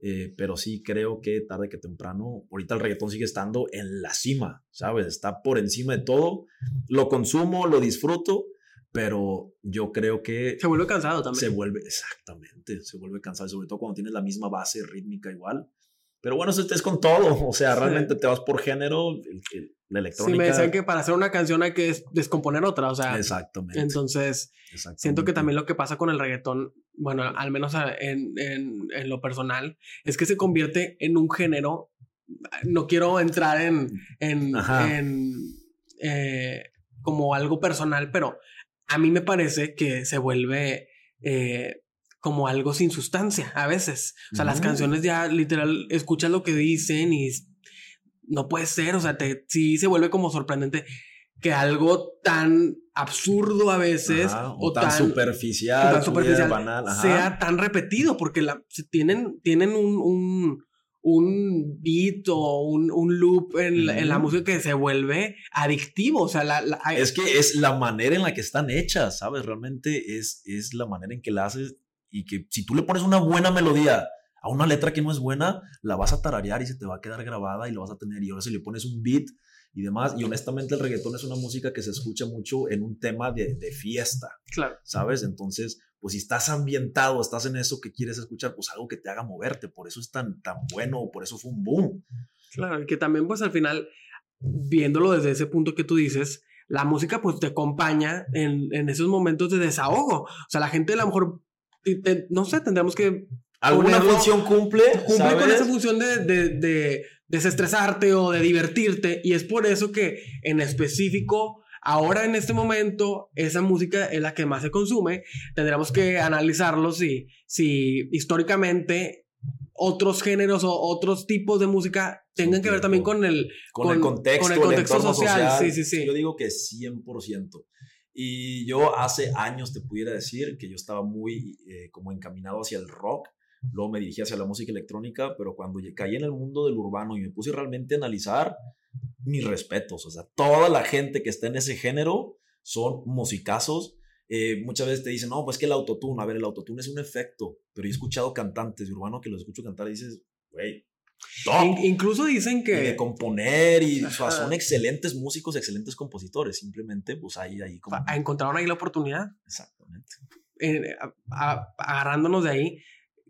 Eh, pero sí creo que tarde que temprano, ahorita el reggaetón sigue estando en la cima, ¿sabes? Está por encima de todo. Lo consumo, lo disfruto, pero yo creo que... Se vuelve cansado también. Se vuelve, exactamente, se vuelve cansado, sobre todo cuando tienes la misma base rítmica igual. Pero bueno, eso es con todo, <laughs> o sea, realmente te vas por género, la electrónica. Sí, me decían que para hacer una canción hay que descomponer otra, o sea. Exactamente. Entonces, siento que también lo que pasa con el reggaetón, bueno, al menos en, en, en, lo personal, es que se convierte en un género. No quiero entrar en, en, en eh, como algo personal, pero a mí me parece que se vuelve eh, como algo sin sustancia a veces. O sea, las canciones ya literal escuchas lo que dicen y no puede ser, o sea, te, sí se vuelve como sorprendente que algo tan absurdo a veces o, tan, superficial, sea tan repetido porque la, tienen, tienen un, un, un beat o un, un loop en, en, la música que se vuelve adictivo. O sea, la, es que es la manera en la que están hechas, ¿sabes? Realmente es, es la manera en que la haces y que si tú le pones una buena melodía a una letra que no es buena, la vas a tararear y se te va a quedar grabada y lo vas a tener. Y ahora si le pones un beat y demás, y honestamente el reggaetón es una música que se escucha mucho en un tema de, de fiesta, claro. ¿sabes? Entonces, pues si estás ambientado, estás en eso que quieres escuchar, pues algo que te haga moverte, por eso es tan, tan bueno, por eso fue un boom. Claro, y que también pues al final, viéndolo desde ese punto que tú dices, la música pues te acompaña en, en esos momentos de desahogo. O sea, la gente a lo mejor, no sé, tendríamos que... ¿Alguna función cumple? Cumple con esa función de, de, de desestresarte o de divertirte. Y es por eso que en específico Ahora en este momento, esa música es la que más se consume. Tendremos que analizarlo si, si históricamente otros géneros o otros tipos de música tengan que ver también con el, con, el contexto, con el contexto social. Sí, sí, sí. Yo digo que 100%. Y yo hace años te pudiera decir que yo estaba muy eh, como encaminado hacia el rock, luego me dirigí hacia la música electrónica, pero cuando caí en el mundo del urbano y me puse realmente a analizar, mis respetos, o sea, toda la gente que está en ese género son musicazos. Eh, muchas veces te dicen, no, pues que el autotune, a ver, el autotune es un efecto, pero he escuchado cantantes de urbano que los escucho cantar y dices, güey, incluso dicen que. de componer y son excelentes músicos, excelentes compositores. Simplemente, pues ahí, ahí como. Encontraron ahí la oportunidad. Exactamente. agarrándonos de ahí,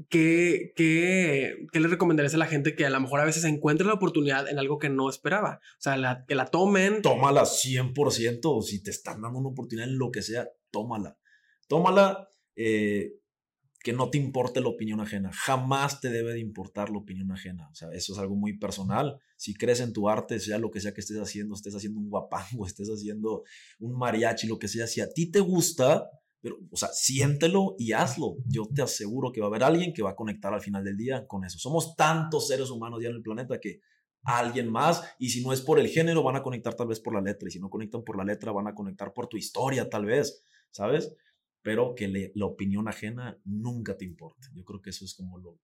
¿qué, qué, qué le recomendarías a la gente que a lo mejor a veces encuentre la oportunidad en algo que no esperaba? O sea, que la tomen. Tómala 100%. Si te están dando una oportunidad en lo que sea, tómala. Tómala. Eh, que no te importe la opinión ajena. Jamás te debe de importar la opinión ajena. O sea, eso es algo muy personal. Si crees en tu arte, sea lo que sea que estés haciendo, estés haciendo un guapango, <laughs> estés haciendo un mariachi, lo que sea, si a ti te gusta, pero, o sea, siéntelo y hazlo. Yo te aseguro que va a haber alguien que va a conectar al final del día con eso. Somos tantos seres humanos ya en el planeta que alguien más, y si no es por el género, van a conectar tal vez por la letra, y si no conectan por la letra, van a conectar por tu historia, tal vez, ¿sabes? Pero que la opinión ajena nunca te importe. Yo creo que eso es como lo,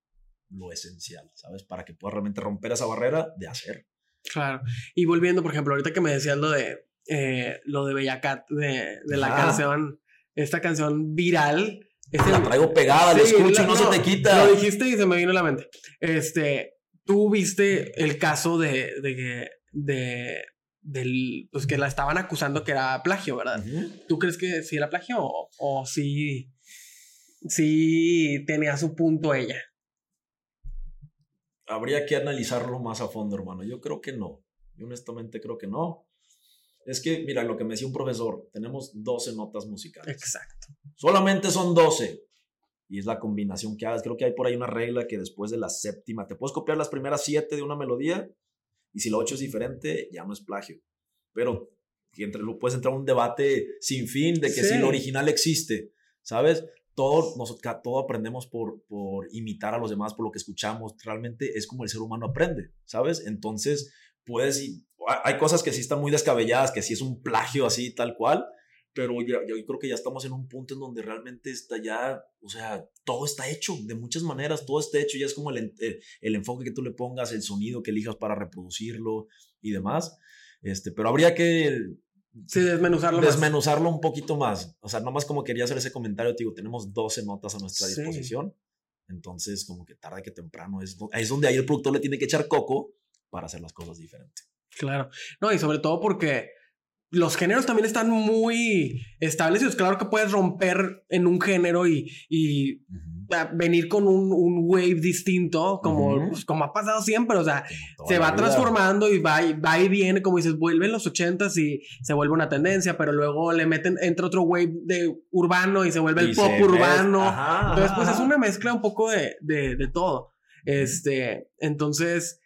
lo esencial, ¿sabes? Para que puedas realmente romper esa barrera de hacer. Claro. Y volviendo, por ejemplo, ahorita que me decías lo de, eh, lo de Bellacat, de, de la canción, esta canción viral. la traigo pegada, la escucho y no, se te quita. Lo dijiste y se me vino a la mente. Este, tú viste el caso de, de, de, del, pues que la estaban acusando que era plagio, ¿verdad? ¿Tú crees que sí era plagio o, o sí, sí tenía su punto ella? Habría que analizarlo más a fondo, hermano. Yo creo que no. Yo honestamente creo que no. Es que, mira, lo que me decía un profesor, tenemos 12 notas musicales. Exacto. Solamente son 12. Y es la combinación que hagas. Creo que hay por ahí una regla que después de la séptima, te puedes copiar las primeras 7 de una melodía y si lo 8 es diferente, ya no es plagio. Pero entre, puedes entrar en un debate sin fin de que si lo original existe, ¿sabes? Todo, nosotros, todo aprendemos por, por imitar a los demás, por lo que escuchamos. Realmente es como el ser humano aprende, ¿sabes? Entonces, puedes, hay cosas que sí están muy descabelladas, que sí es un plagio así, tal cual, pero yo, yo, creo que ya estamos en un punto en donde realmente está ya, o sea, todo está hecho de muchas maneras, todo está hecho, ya es como el, eh, el, enfoque que tú le pongas, el sonido que elijas para reproducirlo y demás, este, pero habría que... Sí, desmenuzarlo Desmenuzarlo un poquito más. O sea, nomás como quería hacer ese comentario, te digo, tenemos 12 notas a nuestra disposición. Entonces, como que tarde que temprano es, es donde ahí el productor le tiene que echar coco para hacer las cosas diferentes. Claro. No, y sobre todo porque los géneros también están muy establecidos. Claro que puedes romper en un género y, y venir con un, un, wave distinto, como, pues, como ha pasado siempre. O sea, se va transformando y va, y va y viene, como dices, vuelven los ochentas y se vuelve una tendencia, pero luego le meten, entra otro wave de urbano y se vuelve el pop urbano. entonces, pues es una mezcla un poco de, de, de todo. Este, entonces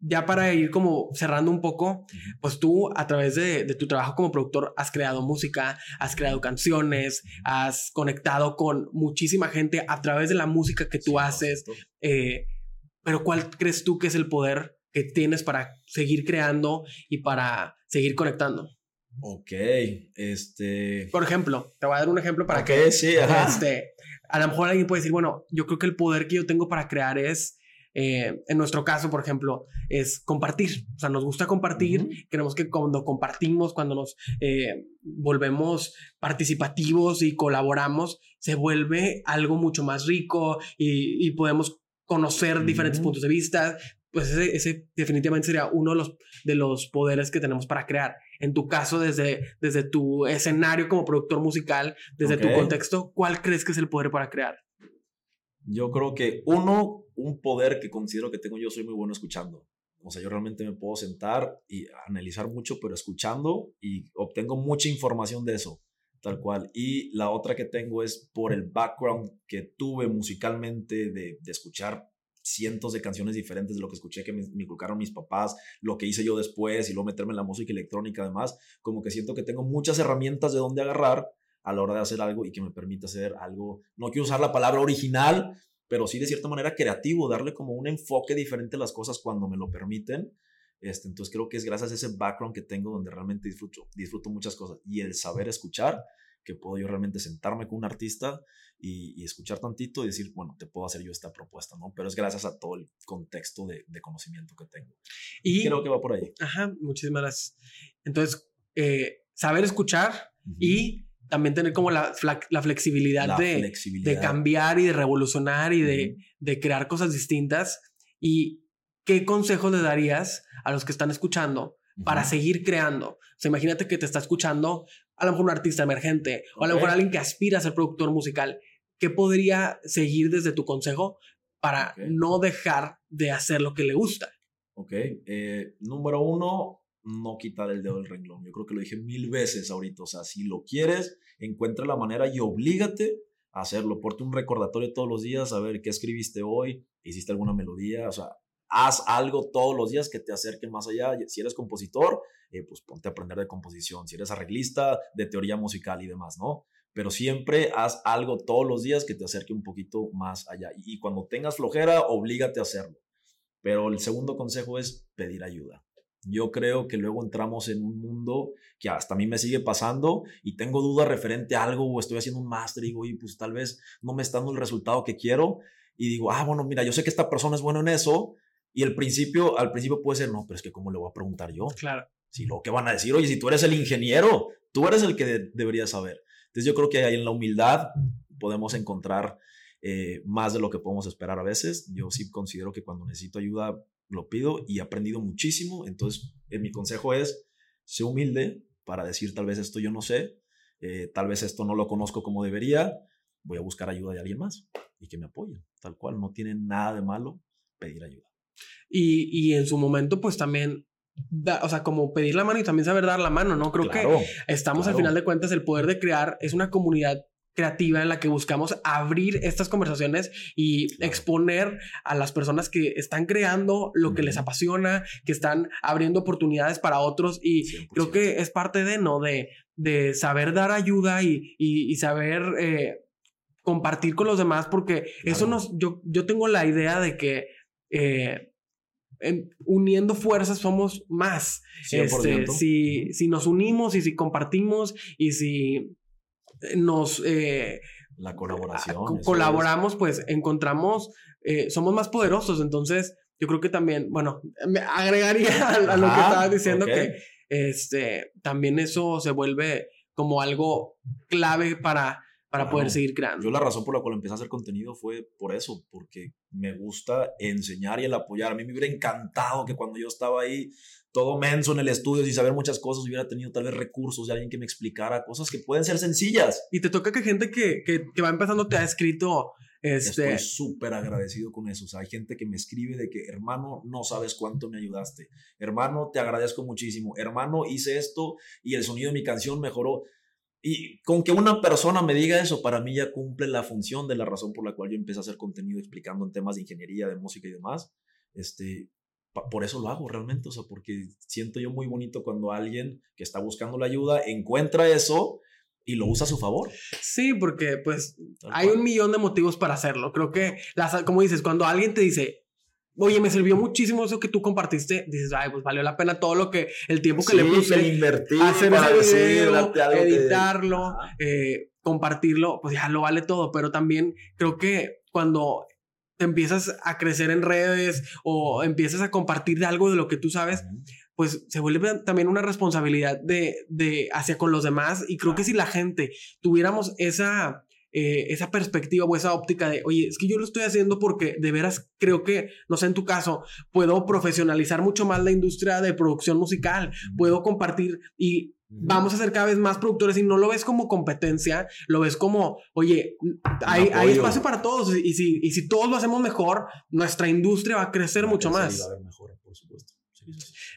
ya para ir como cerrando un poco, pues tú a través de, tu trabajo como productor has creado música, has creado canciones, has conectado con muchísima gente a través de la música que tú haces. Eh, pero ¿cuál crees tú que es el poder que tienes para seguir creando y para seguir conectando? Ok, este... Por ejemplo, te voy a dar un ejemplo para que... Sí, Este, a lo mejor alguien puede decir, bueno, yo creo que el poder que yo tengo para crear es eh, en nuestro caso, por ejemplo, es compartir. O sea, nos gusta compartir. Queremos que cuando compartimos, cuando nos eh, volvemos participativos y colaboramos, se vuelve algo mucho más rico y, podemos conocer diferentes puntos de vista. Pues ese, definitivamente sería uno de los, de los poderes que tenemos para crear. En tu caso, desde, desde tu escenario como productor musical, desde tu contexto, ¿cuál crees que es el poder para crear? Yo creo que uno, un poder que considero que tengo yo, soy muy bueno escuchando. O sea, yo realmente me puedo sentar y analizar mucho, pero escuchando y obtengo mucha información de eso, tal cual. Y la otra que tengo es por el background que tuve musicalmente de, escuchar cientos de canciones diferentes de lo que escuché que me, me, mis papás, lo que hice yo después y luego meterme en la música electrónica además, como que siento que tengo muchas herramientas de dónde agarrar a la hora de hacer algo y que me permita hacer algo, no quiero usar la palabra original, pero sí de cierta manera creativo, darle como un enfoque diferente a las cosas cuando me lo permiten. Este, entonces creo que es gracias a ese background que tengo donde realmente disfruto, disfruto muchas cosas y el saber escuchar, que puedo yo realmente sentarme con un artista y, escuchar tantito y decir, bueno, te puedo hacer yo esta propuesta, ¿no? Pero es gracias a todo el contexto de, conocimiento que tengo. Y creo que va por ahí. Ajá, muchísimas gracias. Entonces, eh, saber escuchar y también tener como la, la flexibilidad, de, de, cambiar y de revolucionar y de, de, crear cosas distintas. ¿Y qué consejo le darías a los que están escuchando para seguir creando? O sea, imagínate que te está escuchando a lo mejor un artista emergente o a lo mejor alguien que aspira a ser productor musical. ¿Qué podría seguir desde tu consejo para no dejar de hacer lo que le gusta? Ok, eh, número uno, no quitar el dedo del renglón. Yo creo que lo dije mil veces ahorita. O sea, si lo quieres, encuentra la manera y oblígate a hacerlo. Porte un recordatorio todos los días, a ver qué escribiste hoy, hiciste alguna melodía, o sea, haz algo todos los días que te acerque más allá. Si eres compositor, eh, pues ponte a aprender de composición. Si eres arreglista, de teoría musical y demás, ¿no? Pero siempre haz algo todos los días que te acerque un poquito más allá. Y cuando tengas flojera, oblígate a hacerlo. Pero el segundo consejo es pedir ayuda. Yo creo que luego entramos en un mundo que hasta a mí me sigue pasando y tengo dudas referente a algo o estoy haciendo un máster y digo, y pues tal vez no me está dando el resultado que quiero y digo, ah, bueno, mira, yo sé que esta persona es buena en eso y el principio, al principio puede ser, no, pero es que ¿cómo le voy a preguntar yo? Claro. Si lo que van a decir, oye, si tú eres el ingeniero, tú eres el que deberías saber. Entonces yo creo que ahí en la humildad podemos encontrar eh, más de lo que podemos esperar a veces. Yo sí considero que cuando necesito ayuda lo pido y he aprendido muchísimo. Entonces, eh, mi consejo es, sé humilde para decir tal vez esto yo no sé, eh, tal vez esto no lo conozco como debería, voy a buscar ayuda de alguien más y que me apoyen. Tal cual, no tiene nada de malo pedir ayuda. Y, y en su momento, pues también o sea, como pedir la mano y también saber dar la mano, ¿no? Creo que estamos al final de cuentas, el poder de crear es una comunidad creativa en la que buscamos abrir estas conversaciones y exponer a las personas que están creando lo que les apasiona, que están abriendo oportunidades para otros. Y creo que es parte de, ¿no? De, de saber dar ayuda y, y, saber eh, compartir con los demás porque eso nos, yo, yo tengo la idea de que... Eh, uniendo fuerzas somos más. Este, si, si nos unimos y si compartimos y si nos... Eh, la colaboración. colaboramos, pues encontramos, eh, somos más poderosos. Entonces, yo creo que también, bueno, me agregaría <laughs> a, lo que estabas diciendo que este, también eso se vuelve como algo clave para, para poder seguir creando. Yo la razón por la cual empecé a hacer contenido fue por eso, porque me gusta enseñar y el apoyar. A mí me hubiera encantado que cuando yo estaba ahí todo menso en el estudio sin saber muchas cosas, hubiera tenido tal vez recursos de alguien que me explicara cosas que pueden ser sencillas. Y te toca que gente que, que, que va empezando te ha escrito. Este... Estoy súper agradecido con eso. O sea, hay gente que me escribe de que, hermano, no sabes cuánto me ayudaste. Hermano, te agradezco muchísimo. Hermano, hice esto y el sonido de mi canción mejoró. Y con que una persona me diga eso, para mí ya cumple la función de la razón por la cual yo empecé a hacer contenido explicando en temas de ingeniería, de música y demás. Este, por eso lo hago realmente, o sea, porque siento yo muy bonito cuando alguien que está buscando la ayuda encuentra eso y lo usa a su favor. Sí, porque pues hay un millón de motivos para hacerlo. Creo que, las, como dices, cuando alguien te dice, oye, me sirvió muchísimo eso que tú compartiste, dices, ay, pues valió la pena todo lo que, el tiempo que le puse. invertir, hacer ese video, editarlo, eh, compartirlo, pues ya lo vale todo. Pero también creo que cuando empiezas a crecer en redes o empiezas a compartir algo de lo que tú sabes, pues se vuelve también una responsabilidad de, de hacia con los demás. Y creo que si la gente tuviéramos esa, eh, esa perspectiva o esa óptica de, oye, es que yo lo estoy haciendo porque de veras creo que, no sé, en tu caso, puedo profesionalizar mucho más la industria de producción musical, puedo compartir y vamos a ser cada vez más productores y no lo ves como competencia, lo ves como, oye, hay, hay espacio para todos y si, y si todos lo hacemos mejor, nuestra industria va a crecer mucho más. a por supuesto.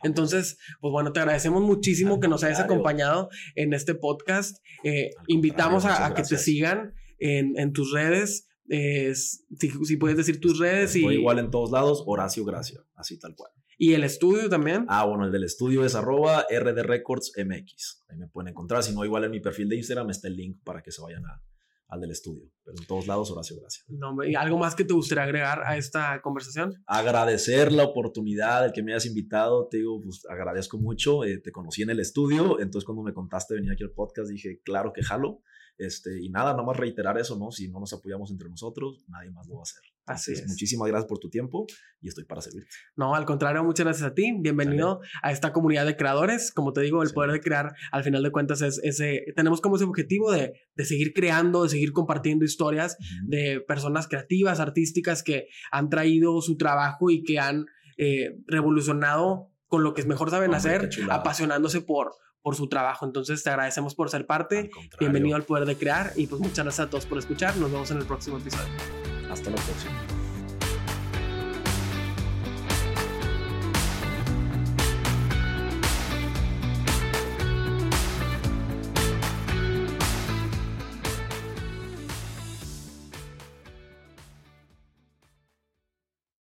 Entonces, pues bueno, te agradecemos muchísimo que nos hayas acompañado en este podcast. Eh, invitamos a, que te sigan en, en tus redes. si, puedes decir tus redes. y... igual en todos lados, Horacio Gracia, así tal cual. ¿Y el estudio también? Ah, bueno, el del estudio es arroba rdrecordsmx. Ahí me pueden encontrar. Si no, igual en mi perfil de Instagram está el link para que se vayan a, al del estudio. Pero en todos lados, Horacio Gracia. No, ¿y ¿Algo más que te gustaría agregar a esta conversación? Agradecer la oportunidad, el que me hayas invitado. Te digo, pues agradezco mucho. Eh, te conocí en el estudio. Entonces, cuando me contaste venir aquí al podcast, dije, claro que jalo. Este, y nada, nada más reiterar eso, ¿no? Si no nos apoyamos entre nosotros, nadie más lo va a hacer. Así es. Muchísimas gracias por tu tiempo y estoy para servirte. No, al contrario, muchas gracias a ti. Bienvenido a esta comunidad de creadores. Como te digo, el poder de crear, al final de cuentas, es ese, tenemos como ese objetivo de, de seguir creando, de seguir compartiendo historias de personas creativas, artísticas que han traído su trabajo y que han eh, revolucionado con lo que mejor saben hacer, apasionándose por, por su trabajo. Entonces te agradecemos por ser parte. Bienvenido al Poder de Crear y pues muchas gracias a todos por escuchar. Nos vemos en el próximo episodio. Hasta la próxima.